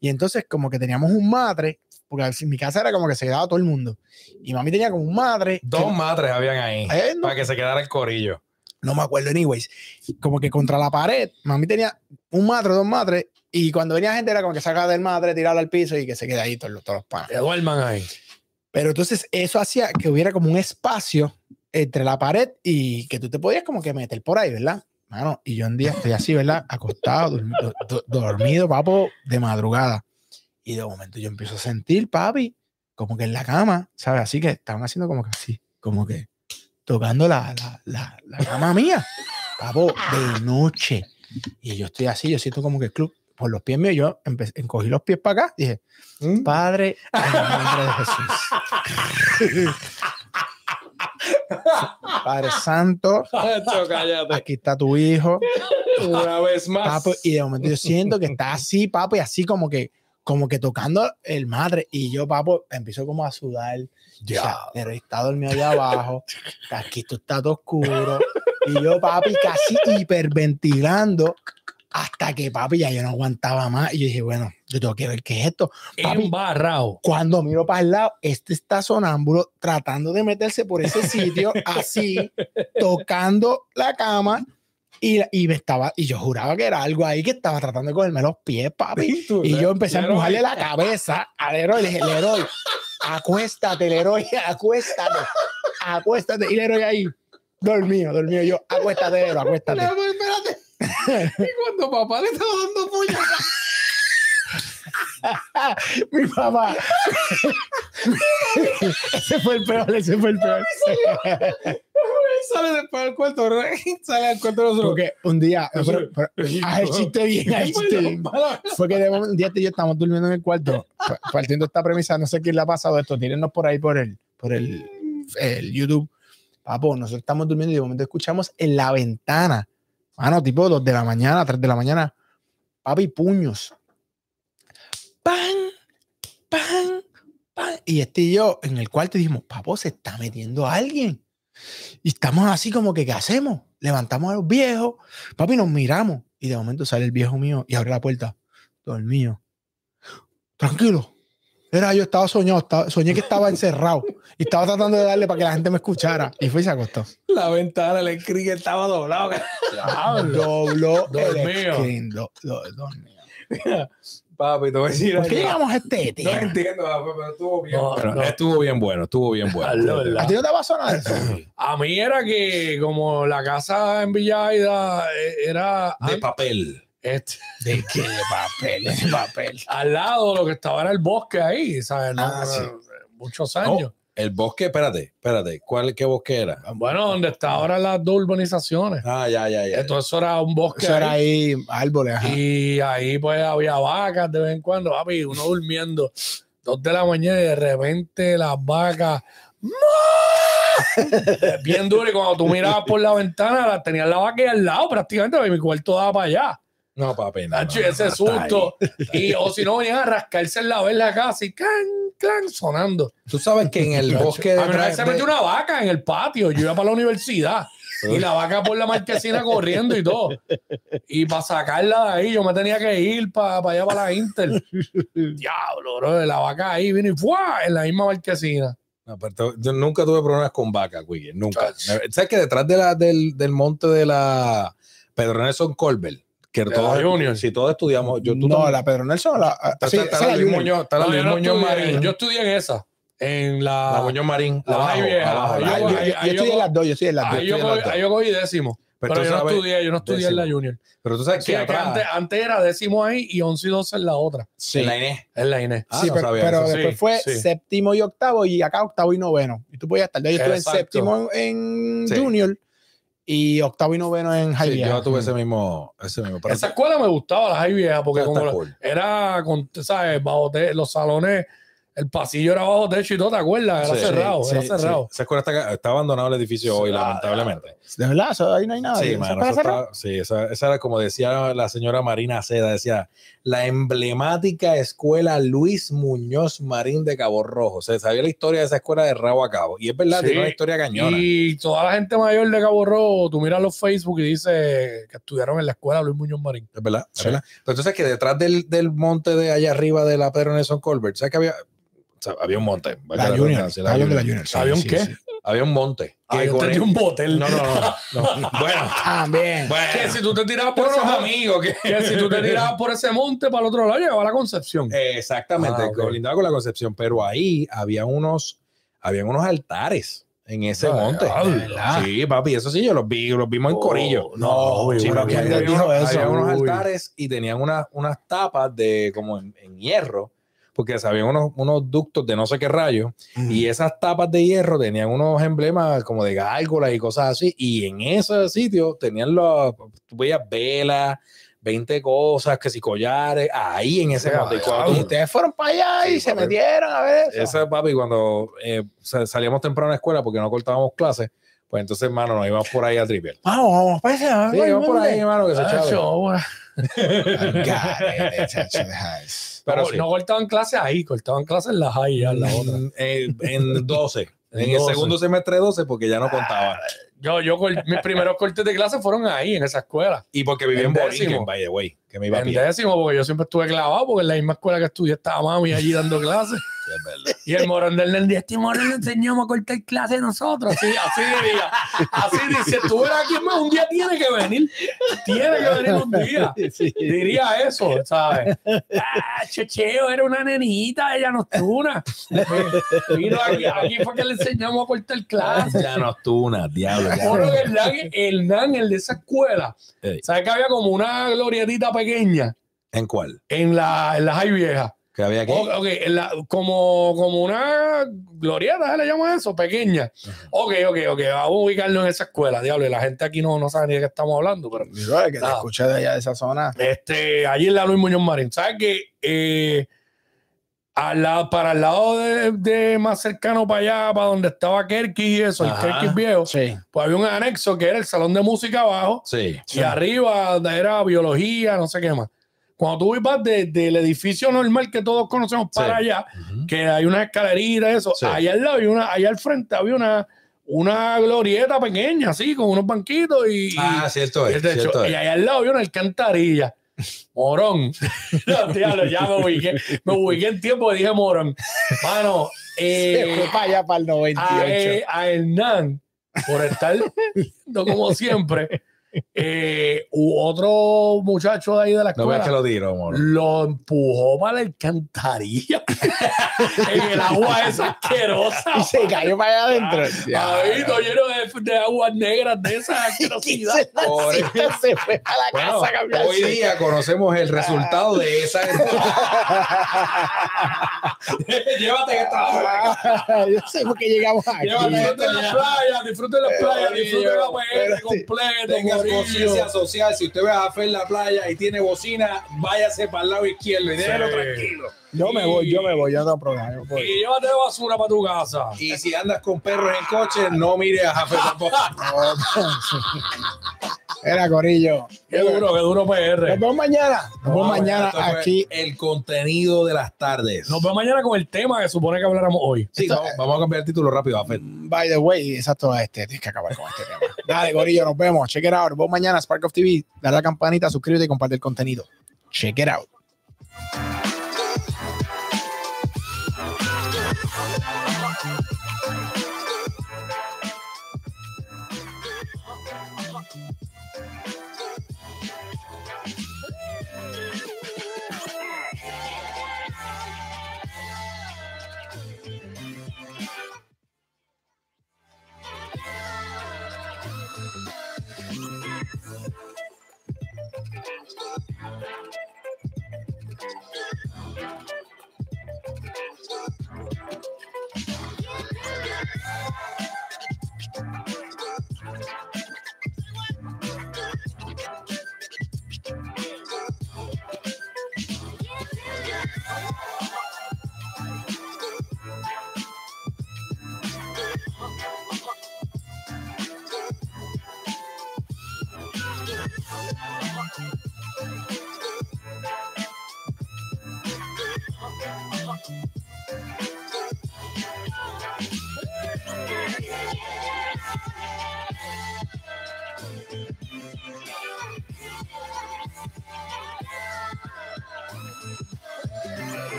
Y entonces como que teníamos un madre, porque en mi casa era como que se quedaba todo el mundo. Y mami tenía como un madre. Dos que- madres habían ahí. Eh, no, Para que se quedara el corillo. no me acuerdo, anyways. Como que contra la pared, mami tenía un madre, dos madres. Y cuando venía gente era como que sacaba del madre, tirarla al piso y que se quede ahí todos, los- todos los panes. Que duerman ahí. Pero entonces eso hacía que hubiera como un espacio entre la pared y que tú te podías como que meter por ahí, ¿verdad? Mano, y yo un día estoy así, ¿verdad? Acostado, dormi- do- do- dormido, papo, de madrugada. Y de momento yo empiezo a sentir, papi, como que en la cama, ¿sabes? Así que estaban haciendo como que así, como que tocando la, la, la, la cama mía, papo, de noche. Y yo estoy así, yo siento como que el club, por los pies míos, yo empecé, encogí los pies para acá, dije, Padre, en el nombre de Jesús. Padre Santo, aquí está tu hijo. Una vez más. Papi, y de momento yo siento que está así, papi, así como que, como que tocando el madre. Y yo, papo, empiezo como a sudar. Ya. O sea, pero está dormido allá abajo. Aquí esto está todo oscuro. Y yo, papi, casi hiperventilando. Hasta que, papi, ya yo no aguantaba más. Y yo dije, bueno, yo tengo que ver qué es esto. Papi, Embarrado. cuando miro para el lado, este está sonámbulo tratando de meterse por ese sitio, así, tocando la cama. Y, y me estaba, y yo juraba que era algo ahí que estaba tratando de cogerme los pies, papi. Y yo empecé a empujarle la cabeza al héroe. Le dije, Leroy, acuéstate, Leroy, acuéstate, acuéstate. Y Leroy ahí, dormido, dormido. Yo, acuéstate, Leroy, acuéstate. espérate. Y cuando papá le estaba dando polla. Mi papá. ese fue el peor, ese fue el peor. sale después del cuarto. Sale al cuarto de nosotros. Porque un día, pero- pero- haz el chiste bien, haz el chiste bien. Fue que de un día tú y yo estamos durmiendo en el cuarto, pa- partiendo esta premisa, no sé quién le ha pasado esto, tírennos por ahí por el, por el, el YouTube. Papo, nosotros estamos durmiendo y de momento escuchamos en la ventana, mano, tipo 2 de la mañana, 3 de la mañana, papi, puños. ¡Pan! ¡Pan! ¡Pan! Y este y yo en el cuarto dijimos, papo, se está metiendo alguien. Y estamos así como que, ¿qué hacemos? Levantamos a los viejos, papi, nos miramos. Y de momento sale el viejo mío y abre la puerta. Dormido. Tranquilo. Era yo, estaba soñado, estaba- soñé que estaba encerrado y estaba tratando de darle para que la gente me escuchara. Y fue y se acostó. La ventana, el screen estaba doblado. Dobló el screen. do- do- dormido. Papi, te voy a decir ¿Por qué llegamos a este No tema? entiendo, papi, pero estuvo bien. No, bueno. no. Estuvo bien bueno, estuvo bien bueno. ¿A ti no te pasó nada eso? A mí era que como la casa en Villaida eh, era De papel. Este, ¿De qué? De papel, de papel. al lado lo que estaba era el bosque ahí, ¿sabes? No, Ah, sí. Muchos años. El bosque, espérate, espérate. ¿Cuál, qué bosque era? Bueno, donde está ahora las dos urbanizaciones. Ah, ya, ya, ya. Entonces eso era un bosque Eso era ahí. árboles. ajá. Y ahí pues había vacas de vez en cuando, papi, uno durmiendo dos de la mañana y de repente las vacas bien duro y cuando tú mirabas por la ventana la tenías la vaca ahí al lado prácticamente mi cuarto daba para allá No, papi, no. Nacho, no, ese no, susto. ahí. Y, o si no, venían a rascarse en la verla casa y clan, clan, sonando. Tú sabes que en el bosque A mí de, se metió una vaca en el patio. Yo iba para la universidad. Y la vaca por la marquesina corriendo y todo. Y para sacarla de ahí, yo me tenía que ir para, allá para la Inter. Diablo, bro. La vaca ahí vino y ¡fua! en la misma marquesina. No, pero yo nunca tuve problemas con vacas, Wiggy, nunca. ¿Sabes que detrás de la, del, del monte de la Pedro Nelson Colbert, que todos, la Junior. si todos estudiamos, yo tú no, también- la Pedro Nelson, la, está, sí, está esa la Luis. Muñoz, está la No, Luis yo, no Muñoz estudié, Marín, yo estudié en esa. En la. la Muñoz Marín, la abajo, High Vieja, yo- yo- en las dos, yo estoy en las dos. Ahí yo, cogí, las dos. ahí yo cogí décimo. Pero Pero, yo no sabes- estudié, yo no estudié en la décimo. Junior. Pero tú sabes Sí, que atrás, antes, antes era décimo ahí y once y doce en la otra. Sí, en la Inés. En la Inés. Ah, sí, no pero, sabía pero eso. después Sí, fue sí. séptimo y octavo y acá octavo y noveno. Y tú podías estar. Yo estuve en séptimo en Sí. Junior y octavo y noveno en High Sí, Vieja. yo tuve ese mismo, ese mismo. Esa escuela me gustaba, la High Vieja, porque como cool. era, con, ¿sabes? Bajo te- los salones, el pasillo era bajo techo y todo, ¿te acuerdas? Era Sí, cerrado, sí, era sí, cerrado. Esa escuela está, está abandonado el edificio hoy, lamentablemente. De verdad, eso, ahí no hay nada. Sí, sí, esa, esa era como decía la señora Marina Seda, decía la emblemática escuela Luis Muñoz Marín de Cabo Rojo. O sea, sabía la historia de esa escuela de rabo a cabo. Y es verdad, Sí, tiene una historia cañona. Y toda la gente mayor de Cabo Rojo, tú miras los Facebook y dice que estudiaron en la escuela Luis Muñoz Marín. Es verdad, es Sí. verdad. Entonces que detrás del, del monte de allá arriba de la Pedro Nelson Colbert, ¿sabes que había? O sea, había un monte. La Junior. la la Junior. Junior. sí, ¿Había un sí, qué? sí. Había un monte. Ah, yo tenía un botel. No, no, no. no. bueno, También. bueno. Que si tú te tirabas por monte, amigos que que si tú te tirabas por ese monte para el otro lado, llegaba a la Concepción. Exactamente, Ah, ok. colindaba con la Concepción, pero ahí había unos, habían unos altares en ese Ah, monte. ah, ¿de verdad? Sí, papi, eso sí, yo los vi, los vimos en Corillo. Oh, no, uy, Sí, uy, papi, uy, había, ¿quién les unos, dijo eso? había unos Uy. altares y tenían unas, unas tapas de como en, en hierro, porque sabían unos, unos ductos de no sé qué rayo, y esas tapas de hierro tenían unos emblemas como de gárgolas y cosas así, y en ese sitio tenían los, tú veías velas, 20 cosas, que si collares, ahí en ese monte. Y cuando ustedes fueron para allá y Sí, se papi. metieron a ver eso. esa papi, cuando eh, sa- salíamos temprano a la escuela porque no cortábamos clases, pues entonces, hermano, nos íbamos por ahí a tripear. Vamos, vamos para allá. Sí, vamos por ahí, hermano, que se Ah, eso. Pero no, sí. no cortaban clases ahí, cortaban clases en la high, ya en la otra. Mm, eh, en 12. En en el 12. segundo semestre 12 porque ya no contaba. Yo, yo, mis primeros cortes de clase fueron ahí, en esa escuela. Y porque vivía en, En Borinquen, by the way, que me iba a En pie. décimo, porque yo siempre estuve clavado, porque en la misma escuela que estudié estaba mami allí dando clases. Sí, es verdad. Y el morón del nene, este morón le enseñamos a cortar clases nosotros. Así, así diría. Así dice, tú eres aquí más, un día tiene que venir. Tiene que venir un día. Diría eso, ¿sabes? Ah, Checheo era una nenita, ella nocturna. Vino aquí, aquí fue que le enseñamos a cortar clases. Ya nocturna, diablo. Bueno, el nan, el nan, el de esa escuela. ¿sabes que había como una glorietita pequeña ¿En cuál? en la, en la High Vieja? Que había aquí. Ok, la- como, como una glorieta, ¿se le llama eso? Pequeña. Ok, ok, ok, vamos a ubicarlo en esa escuela, diablo. y La gente aquí no, no sabe ni de qué estamos hablando, pero el que te escuché de allá de esa zona. este, allí en la Luis Muñoz Marín. ¿Sabes que eh, al lado- para el lado de, de más cercano para allá, para donde estaba Kerky y eso, Ajá. el Kerky viejo, Sí. pues había un anexo que era el salón de música abajo Sí. y arriba era biología, no sé qué más. Cuando tú ibas de- del edificio normal que todos conocemos para Sí. allá, Ujú. que hay una escalerita, eso, Sí. allá al lado había una, allá al frente había una, una glorieta pequeña, así, con unos banquitos y, Ah, cierto y, es. hecho, cierto y es. allá al lado había una alcantarilla. Morón. No, diablo, ya me ubiqué. Me ubiqué en tiempo y dije morón. Mano, Se eh, fue para allá para el 98. a, eh, a Hernán, por estar no como siempre, eh, u- otro muchacho de ahí de la No veas escuela que lo tiro, amor. lo empujó para la alcantarilla en el agua esa asquerosa. y se cayó para allá adentro. Ahí lleno de, de aguas negras de esa asquerosidad. Por eso. se fue a la Bueno, casa a cambiarse. hoy día conocemos el resultado de esa. Llévate esta. Yo sé por qué llegamos aquí. Disfruten las playas, disfruten las playas, disfruten la PR completo. Tengas corillo. Conciencia social. Si usted ve a Fer en la playa y tiene bocina, váyase para el lado izquierdo y déjelo Sí. tranquilo. Yo me voy, yo me voy, yo no voy. Y llévate basura para tu casa. Y si andas con perros en coche, no mires a Jafé tampoco. Era Corillo. Qué duro, qué duro Nos PR. vemos mañana. Nos vemos mañana aquí. El contenido de las tardes. Nos vemos mañana con el tema que supone que habláramos hoy. Sí, Esto- vamos, vamos a cambiar el título rápido, Afet. By the way, exacto, este, tienes que acabar con este tema. Dale, Corillo, nos vemos. Check it out. Nos vemos mañana, Spark of TV. Dale a la campanita, suscríbete y comparte el contenido. Check it out.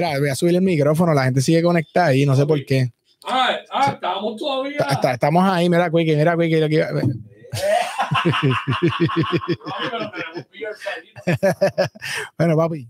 Espera, voy a subir el micrófono. La gente sigue conectada ahí, no sé por qué. Ah, ah, estábamos todavía. Está- está- estamos ahí, mira, Quickie, mira, Quickie. lo que- Bueno, papi.